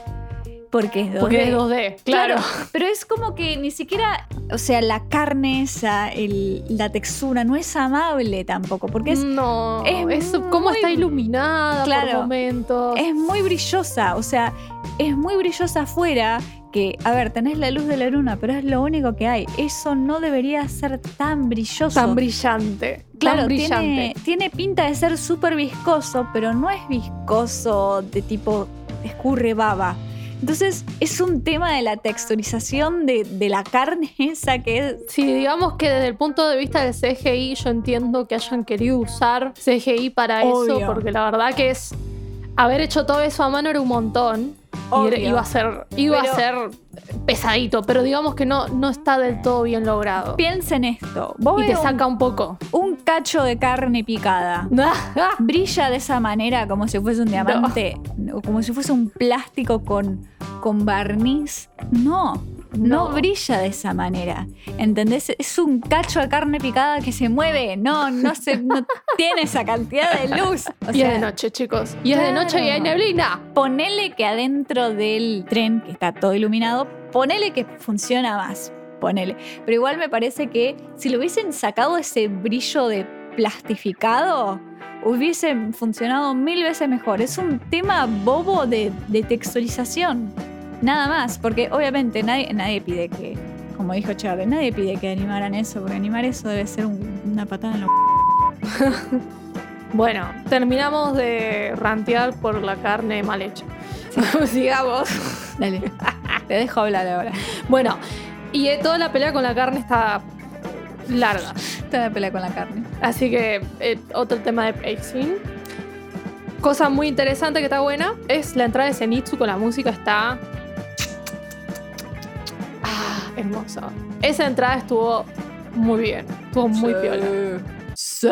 Porque es 2D. Porque es 2D, claro. Pero es como que ni siquiera, o sea, la carne esa, el- la textura, no es amable tampoco, porque es, no, es es, cómo está iluminada Claro. por momentos. es muy brillosa, o sea, es muy brillosa afuera, que, a ver, tenés la luz de la luna, pero es lo único que hay. Eso no debería ser tan brilloso. tan brillante. Claro, tan tiene, brillante. tiene pinta de ser súper viscoso, pero no es viscoso de tipo escurre baba. Entonces es un tema de la texturización de, de la carne (laughs) esa que es... Sí, digamos que desde el punto de vista del CGI, yo entiendo que hayan querido usar CGI para Obvio. eso, porque la verdad que es. Haber hecho todo eso a mano era un montón. Y Obvio. iba a ser, iba Pero- a ser pesadito, pero digamos que no, no está del todo bien logrado. Piensen esto, vos Y te un- saca un poco. un cacho de carne picada. (laughs) brilla de esa manera como si fuese un diamante como si fuese un plástico con, con barniz. No, no, No. brilla de esa manera. ¿Entendés? Es un cacho de carne picada que se mueve. No, no, se, no (laughs) tiene esa cantidad de luz. O y sea, es de noche, chicos. Y es de noche y hay neblina. ponele que adentro del tren, que está todo iluminado, ponele que funciona más. Ponele. Pero igual me parece que si le hubiesen sacado ese brillo de plastificado, hubiese funcionado mil veces mejor. Es un tema bobo de, de texturización. Nada más, porque obviamente nadie, nadie pide que, como dijo Charlie, nadie pide que animaran eso, porque animar eso debe ser un- una patada en lo (laughs) Bueno, terminamos de rantear por la carne mal hecha. (laughs) Sigamos. Dale, te dejo hablar ahora. Bueno, y eh, toda la pelea con la carne está larga. Te voy a pelear con la carne. Así que eh, otro tema de pacing. Cosa muy interesante que está buena es la entrada de Zenitsu con la música está. Hermosa. Esa entrada estuvo muy bien. Estuvo muy piola. Sí.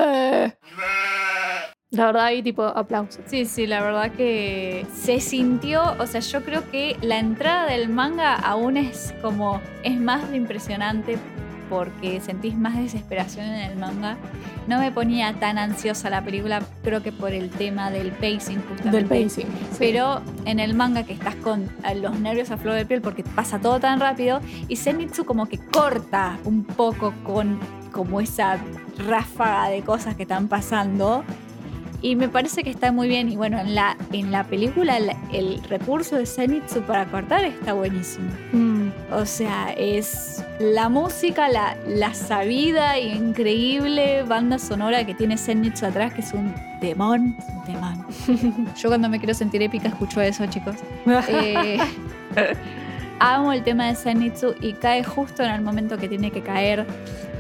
La verdad, ahí tipo aplausos. Sí, sí, la verdad que se sintió, o sea, yo creo que la entrada del manga aún es como, es más impresionante porque sentís más desesperación en el manga. No me ponía tan ansiosa la película, creo que por el tema del pacing justamente. Del pacing. sí. Pero en el manga que estás con los nervios a flor de piel porque pasa todo tan rápido y Zenitsu como que corta un poco con como esa ráfaga de cosas que están pasando y me parece que está muy bien y bueno, en la, en la película el, el recurso de Zenitsu para cortar está buenísimo. Mm. O sea, es la música, la, la sabida e increíble banda sonora que tiene Zenitsu atrás, que es un demon. un demon. (laughs) Yo cuando me quiero sentir épica escucho eso, chicos. (laughs) Eh, amo el tema de Zenitsu y cae justo en el momento que tiene que caer.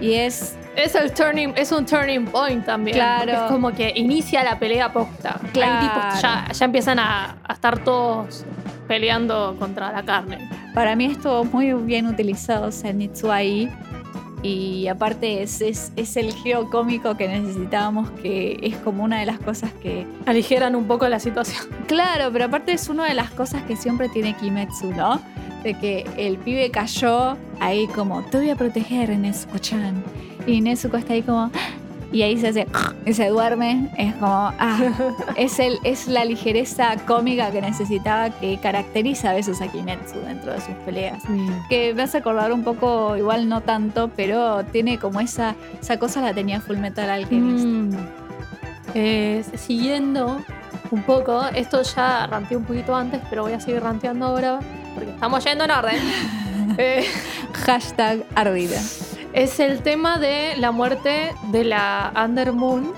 Y es Es el turning, es un turning point también. Claro. Es como que inicia la pelea posta. Claro. ya, ya empiezan a, a estar todos peleando contra la carne. Para mí estuvo muy bien utilizado Zenitsu ahí. Y aparte es, es, es el giro cómico que necesitábamos, que es como una de las cosas que... Aligeran un poco la situación. Claro, pero aparte es una de las cosas que siempre tiene Kimetsu, ¿no? De que el pibe cayó ahí como, te voy a proteger, Nezuko-chan. Y Nezuko está ahí como... (gasps) Y ahí se hace... (gasps) Y se duerme. Es como... Ah, (laughs) es, el, es la ligereza cómica que necesitaba que caracteriza a veces a Kimetsu dentro de sus peleas que me hace acordar un poco, igual no tanto, pero tiene como esa, esa cosa la tenía Full Metal Alchemist. Mm. Eh, siguiendo un poco, esto ya ranteé un poquito antes, pero voy a seguir ranteando ahora porque estamos yendo en orden. (laughs) Eh, Hashtag ardida. es el tema de la muerte de la Undermoon,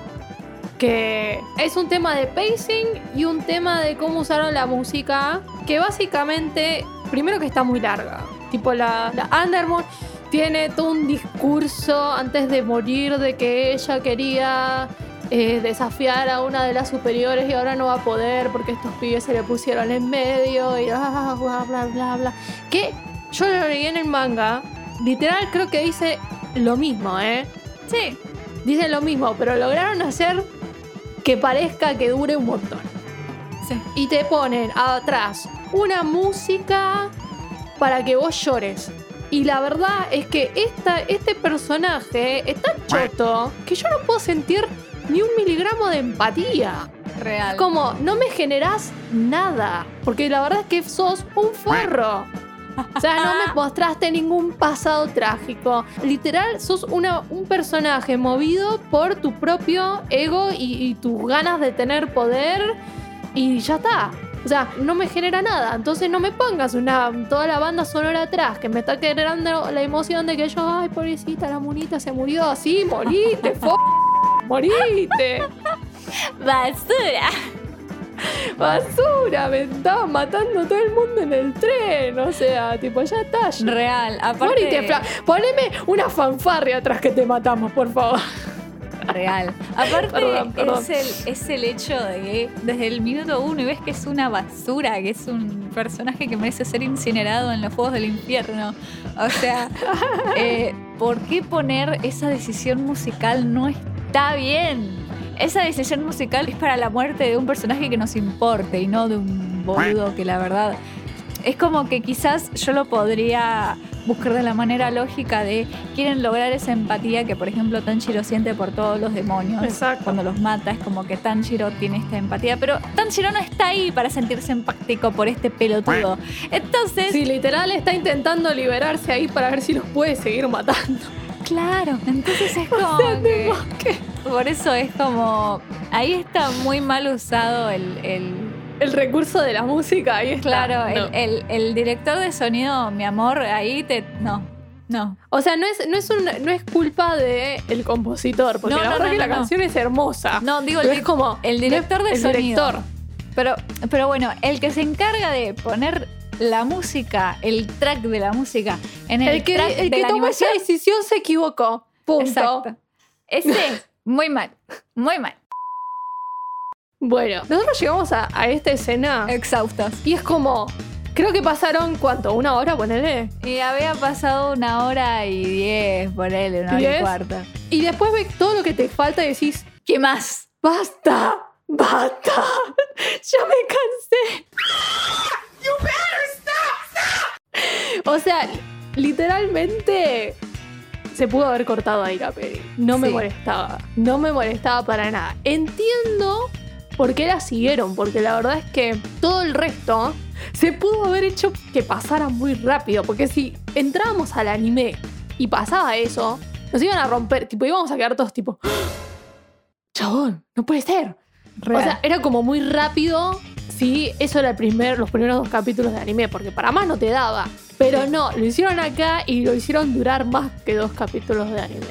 que es un tema de pacing y un tema de cómo usaron la música, que básicamente, primero que está muy larga, tipo la, la Undermoon tiene todo un discurso antes de morir de que ella quería eh, desafiar a una de las superiores y ahora no va a poder porque estos pibes se le pusieron en medio y ah, bla bla bla bla. Que yo lo leí en el manga, literal creo que dice lo mismo, ¿eh? Sí. Dice lo mismo, pero lograron hacer que parezca que dure un montón. Sí. Y te ponen atrás una música para que vos llores. Y la verdad es que esta, este personaje es tan choto que yo no puedo sentir ni un miligramo de empatía. Real. Es como, no me generás nada. Porque la verdad es que sos un forro. O sea, no me (laughs) mostraste ningún pasado trágico. Literal, sos una, un personaje movido por tu propio ego y, y tus ganas de tener poder. Y ya está. O sea, no me genera nada. Entonces no me pongas una, toda la banda sonora atrás que me está generando la emoción de que yo, ay, pobrecita, la monita se murió así, morite, fo (laughs) morite. Basura. Basura, me estaba matando todo el mundo en el tren. O sea, tipo, ya está. Real. Aparte. Poneme una fanfarria atrás que te matamos, por favor. Real. Aparte, Perdón, (laughs) perdón. Es, el, es el hecho de que desde el minuto uno y ves que es una basura, que es un personaje que merece ser incinerado en los fuegos del infierno. O sea, (laughs) eh, ¿por qué poner esa decisión musical? No está bien. Esa decisión musical es para la muerte de un personaje que nos importe y no de un boludo que la verdad. Es como que quizás yo lo podría buscar de la manera lógica de quieren lograr esa empatía que por ejemplo Tanjiro siente por todos los demonios Exacto. cuando los mata es como que Tanjiro tiene esta empatía pero Tanjiro no está ahí para sentirse empático por este pelotudo entonces Sí, literal está intentando liberarse ahí para ver si los puede seguir matando. Claro entonces es (laughs) como que- por eso es como ahí está muy mal usado el, el- El recurso de la música ahí está. claro No. el, el- el director de sonido mi amor ahí te no no O sea, no es, no es, un- no es culpa del el compositor, porque No, la verdad que la canción es hermosa. No, digo Pero el es como el director de el sonido. director. Pero, pero bueno, el que se encarga de poner la música, el track de la música en el, El que, track el de que la tomó esa decisión se equivocó. Punto. Exacto. Ese, muy mal, muy mal. Bueno, nosotros llegamos a, a esta escena Exhaustos. y es como, creo que pasaron, ¿cuánto? ¿Una hora? Ponele. Y había pasado una hora y diez, ponele, una hora y ¿Diez? cuarto. Y después ves todo lo que te falta y decís, ¿Qué más? ¡basta! ¡Basta! (laughs) ¡Ya me cansé! O sea, literalmente se pudo haber cortado ahí la peli. No me Sí. molestaba. No me molestaba para nada. Entiendo por qué la siguieron, porque la verdad es que todo el resto se pudo haber hecho que pasara muy rápido. Porque si entrábamos al anime y pasaba eso, nos iban a romper. Tipo, íbamos a quedar todos tipo. (gasps) "¡Ah! Chabón, no puede ser. O sea, era como muy rápido. Sí, eso era el primer, los primeros dos capítulos de anime, porque para más no te daba. Pero no, lo hicieron acá y lo hicieron durar más que dos capítulos de anime.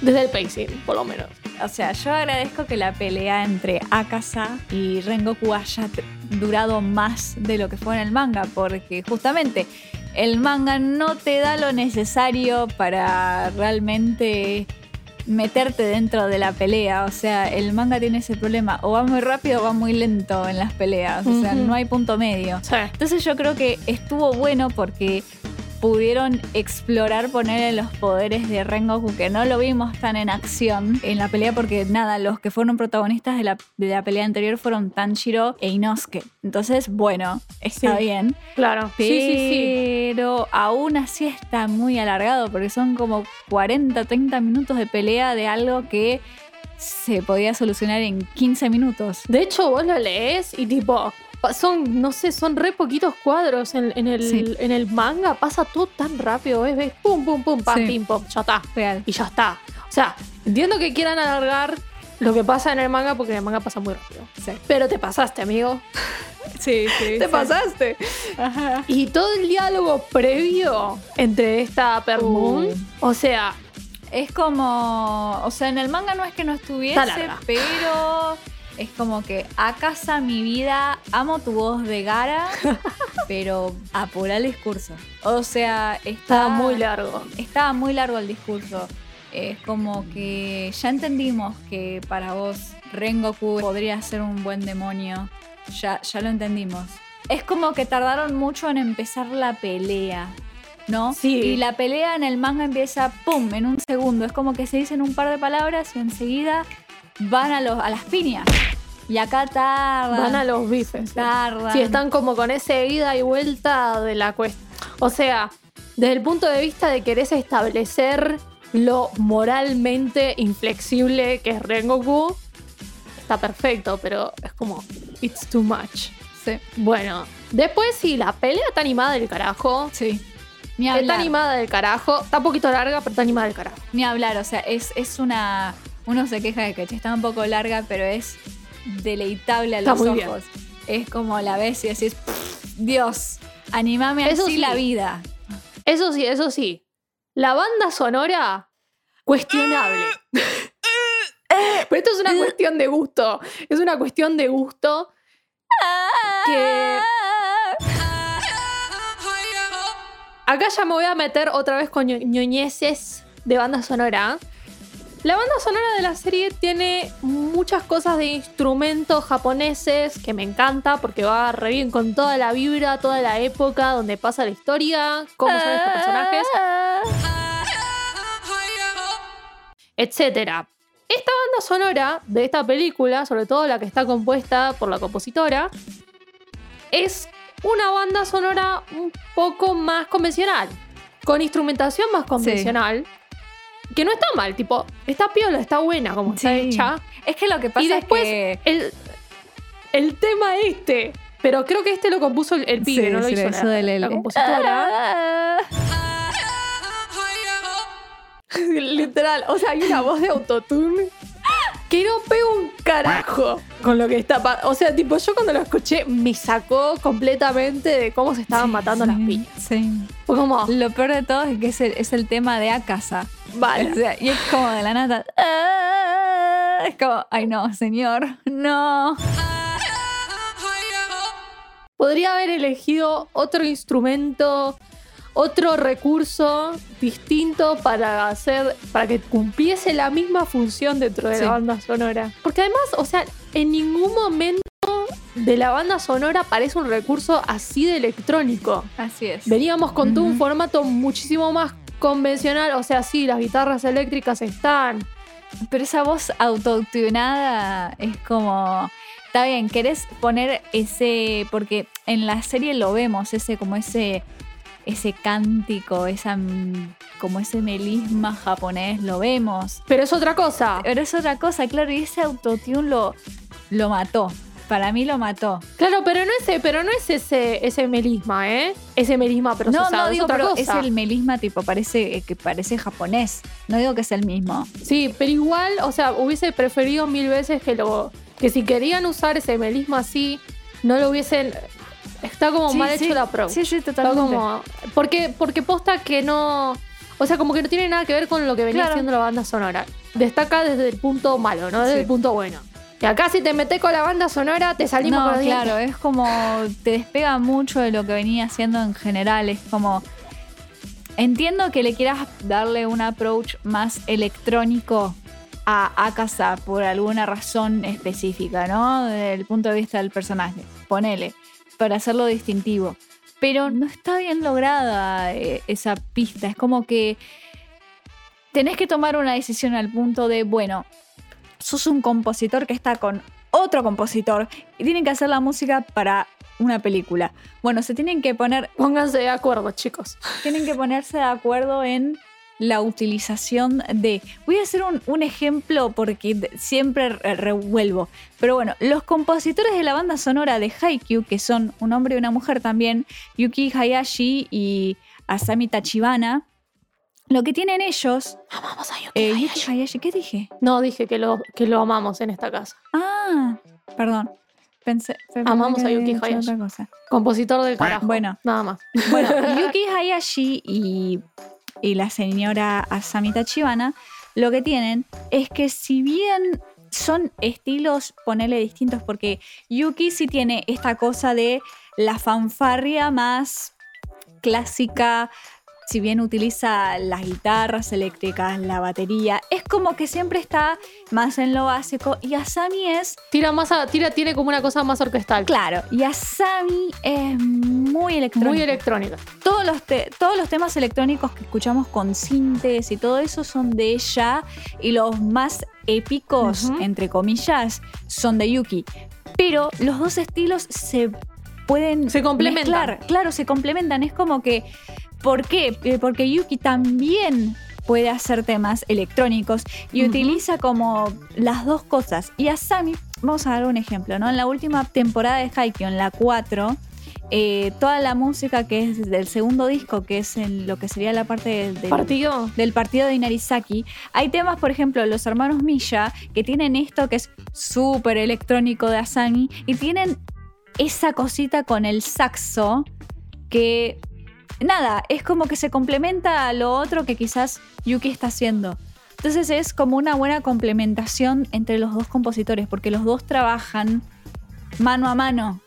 Desde el pacing, por lo menos. O sea, yo agradezco que la pelea entre Akasa y Rengoku haya durado más de lo que fue en el manga, porque justamente el manga no te da lo necesario para realmente meterte dentro de la pelea. O sea, el manga tiene ese problema. O va muy rápido o va muy lento en las peleas. O sea, no hay punto medio. Sí. Entonces yo creo que estuvo bueno porque pudieron explorar ponerle los poderes de Rengoku que no lo vimos tan en acción en la pelea porque nada, los que fueron protagonistas de la, de la pelea anterior fueron Tanjiro e Inosuke. Entonces, bueno, está Sí. bien. Claro. Sí, sí, sí. Pero aún así está muy alargado porque son como 40, 30 minutos de pelea de algo que se podía solucionar en 15 minutos. De hecho, vos lo lees y tipo, son, no sé, son re poquitos cuadros en, en el, Sí. en el manga. Pasa todo tan rápido, ves, ves, pum, pum, pum, pam, Sí. pim, pum, ya está. Real. Y ya está. O sea, entiendo que quieran alargar lo que pasa en el manga porque en el manga pasa muy rápido. Sí. Pero te pasaste, amigo. (laughs) Sí, sí. Te pasaste. Y todo el diálogo previo entre esta Permoon, Uh. o sea, Es como, o sea, en el manga no es que no estuviese, pero es como que a casa mi vida, amo tu voz de Gara, (laughs) pero apura el discurso. O sea, está estaba muy largo. Estaba muy largo el discurso. Es como que ya entendimos que para vos Rengoku podría ser un buen demonio. Ya, ya lo entendimos. Es como que tardaron mucho en empezar la pelea, ¿no? Sí. Y la pelea en el manga empieza, ¡pum!, en un segundo. Es como que se dicen un par de palabras y enseguida van a, los, a las piñas. Y acá tardan. Van a los bifes. tardan. Sí, están como con ese ida y vuelta de la cuestión. O sea, desde el punto de vista de querés establecer lo moralmente inflexible que es Rengoku, está perfecto, pero es como, it's too much. Sí. Bueno, después sí, la pelea está animada del carajo. sí. Ni Está animada del carajo. Está un poquito larga, pero está animada del carajo. Ni hablar, o sea, es, es una. Uno se queja de que che, está un poco larga, pero es deleitable a los bien. ojos. Es como la ves y decís, "Pff, Dios, animame Eso así sí. la vida. Eso sí, eso sí. La banda sonora, cuestionable. Pero esto es una cuestión de gusto. Es una cuestión de gusto que acá ya me voy a meter otra vez con ño- ñoñeces de banda sonora. La banda sonora de la serie tiene muchas cosas de instrumentos japoneses que me encanta porque va re bien con toda la vibra, toda la época donde pasa la historia, cómo son estos personajes, etcétera. Esta banda sonora de esta película, sobre todo la que está compuesta por la compositora, es una banda sonora un poco más convencional, con instrumentación más convencional, que no está mal, tipo, está piola, está buena como está Sí. hecha. Es que lo que pasa Y después es que. el, el tema este, pero creo que este lo compuso el, el pibe, Sí, no lo sí, hizo eso la, la compositora. (laughs) Literal, o sea, hay una voz de autotune que no pega un carajo con lo que está O sea, tipo, yo cuando lo escuché me sacó completamente de cómo se estaban matando las piñas. Sí. Fue como, Lo peor de todo es que es el, es el tema de Akasa. Vale. O sea, y es como de la nata. ah, Es como, ay no, señor, no. Podría haber elegido otro instrumento, otro recurso distinto para hacer, para que cumpliese la misma función dentro de Sí. la banda sonora. Porque además, o sea, en ningún momento de la banda sonora parece un recurso así de electrónico. Así es. Veníamos con todo un formato muchísimo más convencional, o sea, sí, las guitarras eléctricas están. Pero esa voz autotunada es como. Está bien, querés poner ese. Porque en la serie lo vemos, ese, como ese ese cántico, esa mm, como ese melisma japonés, lo vemos. Pero es otra cosa. Pero es otra cosa, claro, y ese autotune lo, lo mató. Para mí lo mató. Claro, pero no es, pero no es ese, ese melisma, ¿eh? Ese melisma procesado. No, no es digo, otra pero cosa. es el melisma tipo, parece eh, que parece japonés. No digo que es el mismo. Sí, pero igual, o sea, hubiese preferido mil veces que lo. que si querían usar ese melisma así, no lo hubiesen. Está como Sí, mal sí. hecho la approach. Sí, sí, Está totalmente. como. Porque, porque posta que no. O sea, como que no tiene nada que ver con lo que venía Claro. haciendo la banda sonora. Destaca desde el punto malo, no desde Sí. el punto bueno. Y acá si te metes con la banda sonora, te salimos No, con los dientes. claro, es como te despega mucho de lo que venía haciendo en general. Es como. Entiendo que le quieras darle un approach más electrónico a Akasa por alguna razón específica, ¿no? Desde el punto de vista del personaje. Ponele, para hacerlo distintivo. Pero no está bien lograda eh, esa pista. Es como que tenés que tomar una decisión al punto de, bueno, sos un compositor que está con otro compositor y tienen que hacer la música para una película. Bueno, se tienen que poner, Pónganse de acuerdo, chicos. tienen que ponerse de acuerdo en la utilización de. Voy a hacer un, un ejemplo porque siempre re- revuelvo. Pero bueno, los compositores de la banda sonora de Haikyuu, que son un hombre y una mujer también, Yuki Hayashi y Asami Tachibana, lo que tienen ellos. Amamos a Yuki eh, Hayashi. Yuki Hayashi, ¿qué dije? No, dije que lo, que lo amamos en esta casa. Ah, perdón. Pensé, pensé Amamos que a Yuki Hayashi. otra cosa. Compositor del carajo. Bueno. Nada más. Bueno, (laughs) Yuki Hayashi y, y la señora Asami Tachibana lo que tienen es que si bien son estilos, ponele distintos, porque Yuki sí tiene esta cosa de la fanfarria más clásica, si bien utiliza las guitarras eléctricas, la batería, es como que siempre está más en lo básico y Asami es Tira más a- tira, tiene como una cosa más orquestal. Claro, y Asami es muy electrónica. Muy electrónica. todos, los te- todos los temas electrónicos que escuchamos con sintes y todo eso son de ella y los más épicos, entre comillas, son de Yuki. Pero los dos estilos se pueden Se complementan. mezclar. Claro, se complementan. Es como que, ¿por qué? Eh, Porque Yuki también puede hacer temas electrónicos y utiliza como las dos cosas. Y Asami, vamos a dar un ejemplo, ¿no? En la última temporada de Haikyuu, en la 4, eh, toda la música que es del segundo disco, que es en lo que sería la parte del, del- Partido. del partido de Inarizaki, hay temas, por ejemplo, los hermanos Milla, que tienen esto que es súper electrónico de Asami, y tienen esa cosita con el saxo que, nada, es como que se complementa a lo otro que quizás Yuki está haciendo. Entonces es como una buena complementación entre los dos compositores, porque los dos trabajan mano a mano.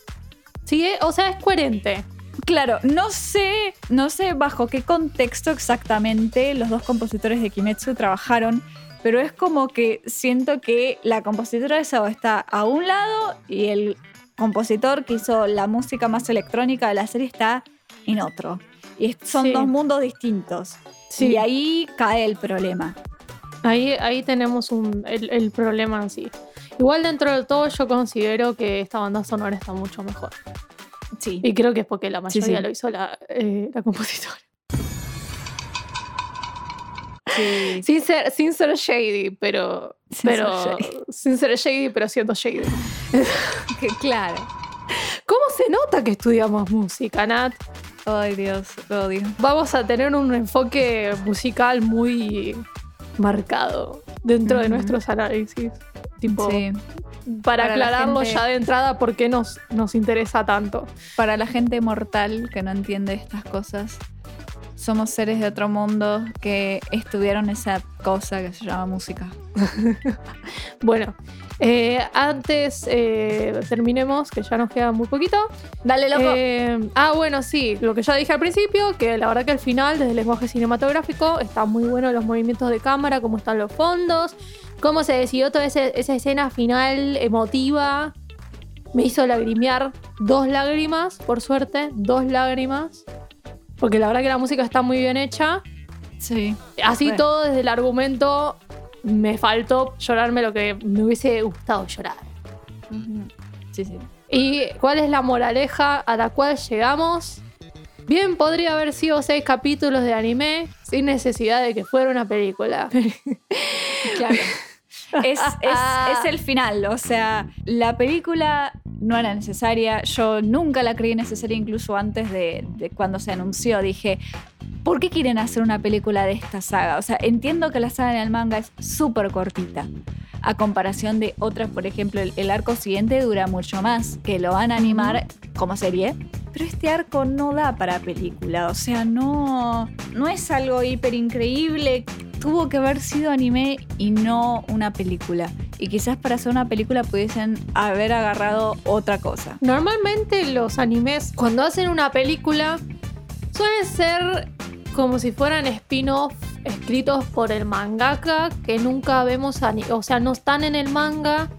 Sí, o sea, es coherente. Claro, no sé, no sé bajo qué contexto exactamente los dos compositores de Kimetsu trabajaron, pero es como que siento que la compositora de Sao está a un lado y el compositor que hizo la música más electrónica de la serie está en otro. Y son Sí. dos mundos distintos. Sí. Y ahí cae el problema. Ahí, ahí tenemos un, el, el problema en sí. Igual dentro de todo yo considero que esta banda sonora está mucho mejor. Sí. Y creo que es porque la mayoría sí. lo hizo la, eh, la compositora. sí. Sin ser, sin ser shady, pero. Sin pero ser shady. Sin ser shady, pero siendo shady. (laughs) Que- claro. ¿Cómo se nota que estudiamos música, Nat? Ay, Dios, lo odio. Vamos a tener un enfoque musical muy marcado dentro de nuestros análisis. Tipo, Sí. para, Para la aclararlo gente- ya de entrada, ¿por qué nos, nos interesa tanto? Para la gente mortal que no entiende estas cosas, somos seres de otro mundo que estudiaron esa cosa que se llama música. (laughs) Bueno, eh, antes eh, terminemos, que ya nos queda muy poquito. Dale, loco. Eh, ah, bueno, sí, lo que ya dije al principio, que la verdad que al final, desde el lenguaje cinematográfico, está muy bueno los movimientos de cámara, cómo están los fondos, cómo se decidió toda ese- esa escena final emotiva. Me hizo lagrimear dos lágrimas, por suerte, dos lágrimas. Porque la verdad que la música está muy bien hecha. sí. Así todo desde el argumento me faltó llorarme lo que me hubiese gustado llorar. Sí, sí. ¿Y cuál es la moraleja a la cual llegamos? Bien podría haber sido seis capítulos de anime sin necesidad de que fuera una película. (laughs) Claro. Es, es- es el final, o sea, la película no era necesaria, yo nunca la creí necesaria incluso antes de, de cuando se anunció, dije, ¿por qué quieren hacer una película de esta saga? O sea, entiendo que la saga en el manga es súper cortita, a comparación de otras, por ejemplo, el, el arco siguiente dura mucho más, que lo van a animar como serie. Pero este arco no da para película, o sea, no, no es algo hiper increíble. Tuvo que haber sido anime y no una película. Y quizás para hacer una película pudiesen haber agarrado otra cosa. Normalmente los animes, cuando hacen una película, suelen ser como si fueran spin-off escritos por el mangaka que nunca vemos, ani- o sea, no están en el manga.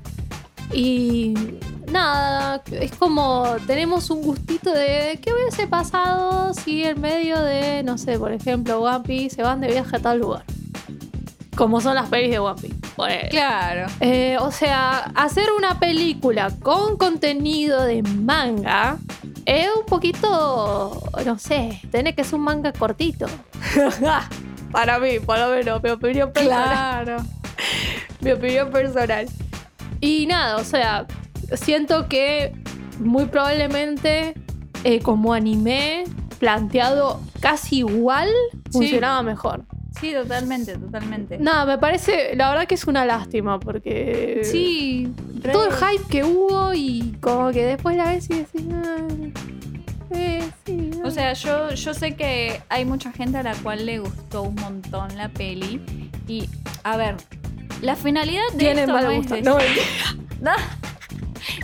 Y nada, es como tenemos un gustito de qué hubiese pasado si en medio de, no sé, por ejemplo, One Piece se van de viaje a tal lugar. Como son las pelis de One Piece. Claro. Eh, o sea, hacer una película con contenido de manga es un poquito, no sé, tiene que ser un manga cortito. (laughs) Para mí, por lo menos, mi opinión personal. Claro. (laughs) Mi opinión personal. Y nada, o sea, siento que muy probablemente eh, como anime planteado casi igual funcionaba mejor. Sí, totalmente, totalmente. Nada, me parece, la verdad que es una lástima porque... Sí, re- todo el hype que hubo y como que después la ves y decís, "Ah, eh, sí, O sea, yo, yo sé que hay mucha gente a la cual le gustó un montón la peli. Y, a ver, la finalidad de tienen esto mal no gusto. es No, decir- (laughs) No.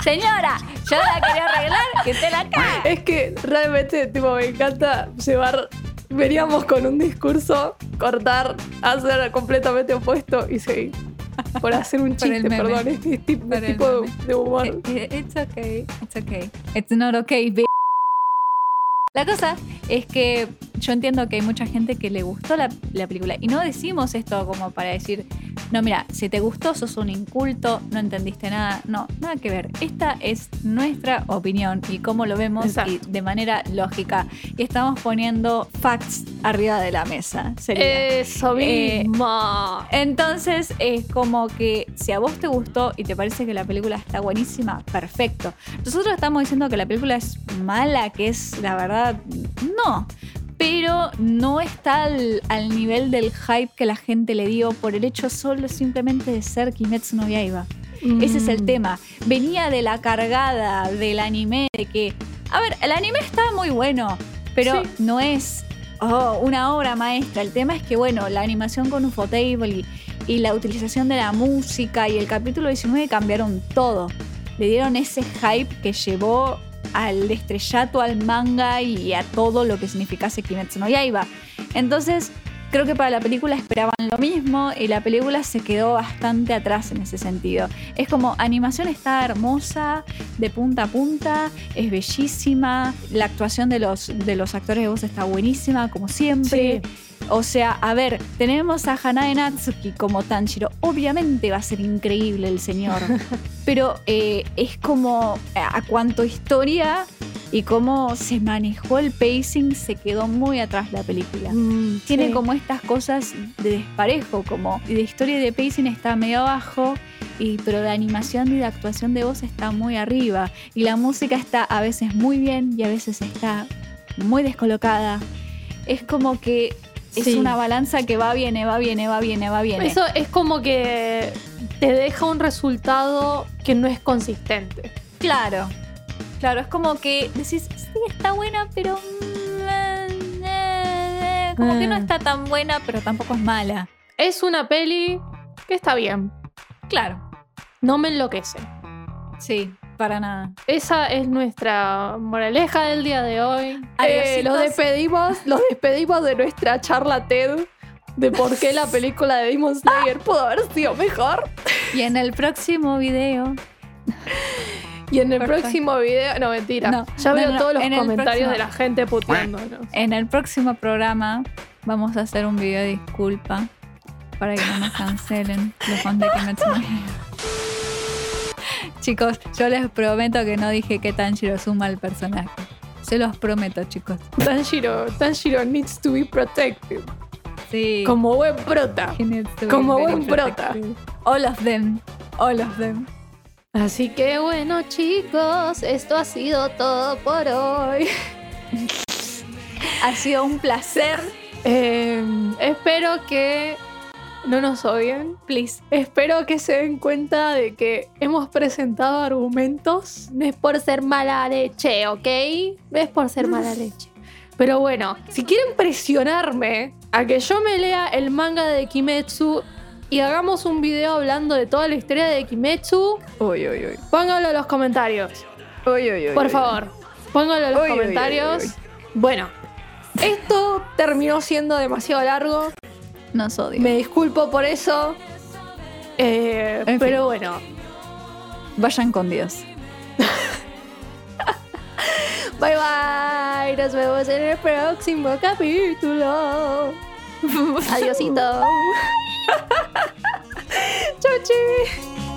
Señora, yo la quería arreglar, que usted la caga. es que realmente tipo, me encanta llevar. Veníamos con un discurso, cortar, hacer completamente opuesto y seguir. Por hacer un (laughs) chiste, perdón, este el tipo de, de humor. Eh, eh, It's okay, it's okay. It's not okay, bitch. La cosa es que yo entiendo que hay mucha gente que le gustó la, la película. Y no decimos esto como para decir, no, mira, si te gustó, sos un inculto, no entendiste nada. No, nada que ver. Esta es nuestra opinión y cómo lo vemos y de manera lógica. Y estamos poniendo facts arriba de la mesa. Sería. Eso Eh, mismo. Entonces es como que si a vos te gustó y te parece que la película está buenísima, perfecto. Nosotros estamos diciendo que la película es mala, que es la verdad, no. Pero no está al, al nivel del hype que la gente le dio por el hecho solo simplemente de ser Kimetsu no Yaiba. Ese es el Mm. tema. Venía de la cargada del anime, de que, a ver, el anime está muy bueno, pero Sí. no es oh, una obra maestra. El tema es que, bueno, la animación con Ufotable y, y la utilización de la música y el capítulo 19 cambiaron todo. Le dieron ese hype que llevó al estrellato al manga y a todo lo que significase Kimetsu no Yaiba. Entonces, creo que para la película esperaban lo mismo y la película se quedó bastante atrás en ese sentido. Es como animación está hermosa, de punta a punta, es bellísima, la actuación de los, de los actores de voz está buenísima, como siempre. O sea, a ver, tenemos a Hanae Natsuki como Tanjiro. Obviamente va a ser increíble el señor. (laughs) pero eh, es como a, cuanto historia y cómo se manejó el pacing, se quedó muy atrás la película. Mm, Tiene sí. como estas cosas de desparejo, como de historia y de pacing está medio abajo, y, pero de animación y de actuación de voz está muy arriba. Y la música está a veces muy bien y a veces está muy descolocada. Es como que es Sí. una balanza que va, viene, va, viene, va, viene, va, viene. Eso es como que te deja un resultado que no es consistente. Claro, claro, es como que decís, sí, está buena, pero... mm, eh, como que no Ah. está tan buena, pero tampoco es mala. Es una peli que está bien. Claro, No me enloquece. sí, para nada. Esa es nuestra moraleja del día de hoy. Eh, los despedimos, los despedimos de nuestra charla TED de por qué la película de Demon Slayer pudo haber sido mejor. Y en el próximo video Y en el Perfecto. próximo video, no mentira, No, ya no, veo no, todos los comentarios próximo- de la gente puteándonos. En el próximo programa vamos a hacer un video de disculpa para que no nos cancelen los fans de Kimetsu. Chicos, yo les prometo que no dije que Tanjiro es un mal personaje. Se los prometo, chicos. Tanjiro, Tanjiro needs to be protected. Sí. Como buen prota. Como buen prota. All of them. All of them. Así que bueno, chicos, esto ha sido todo por hoy. (laughs) Ha sido un placer. Eh, espero que no nos odien. Please. Espero que se den cuenta de que hemos presentado argumentos. No es por ser mala leche, ¿ok? No es por ser mala leche. Pero bueno, si quieren presionarme a que yo me lea el manga de Kimetsu y hagamos un video hablando de toda la historia de Kimetsu, Uy, uy, uy. pónganlo en los comentarios. Uy, uy, uy. Por favor, pónganlo en los comentarios. Bueno, esto terminó siendo demasiado largo. Nos odio. Me disculpo por eso. Eh, En fin. pero bueno, Vayan con Dios. (laughs) bye bye. Nos vemos en el próximo capítulo. (laughs) Adiosito. (laughs) Chau, chi.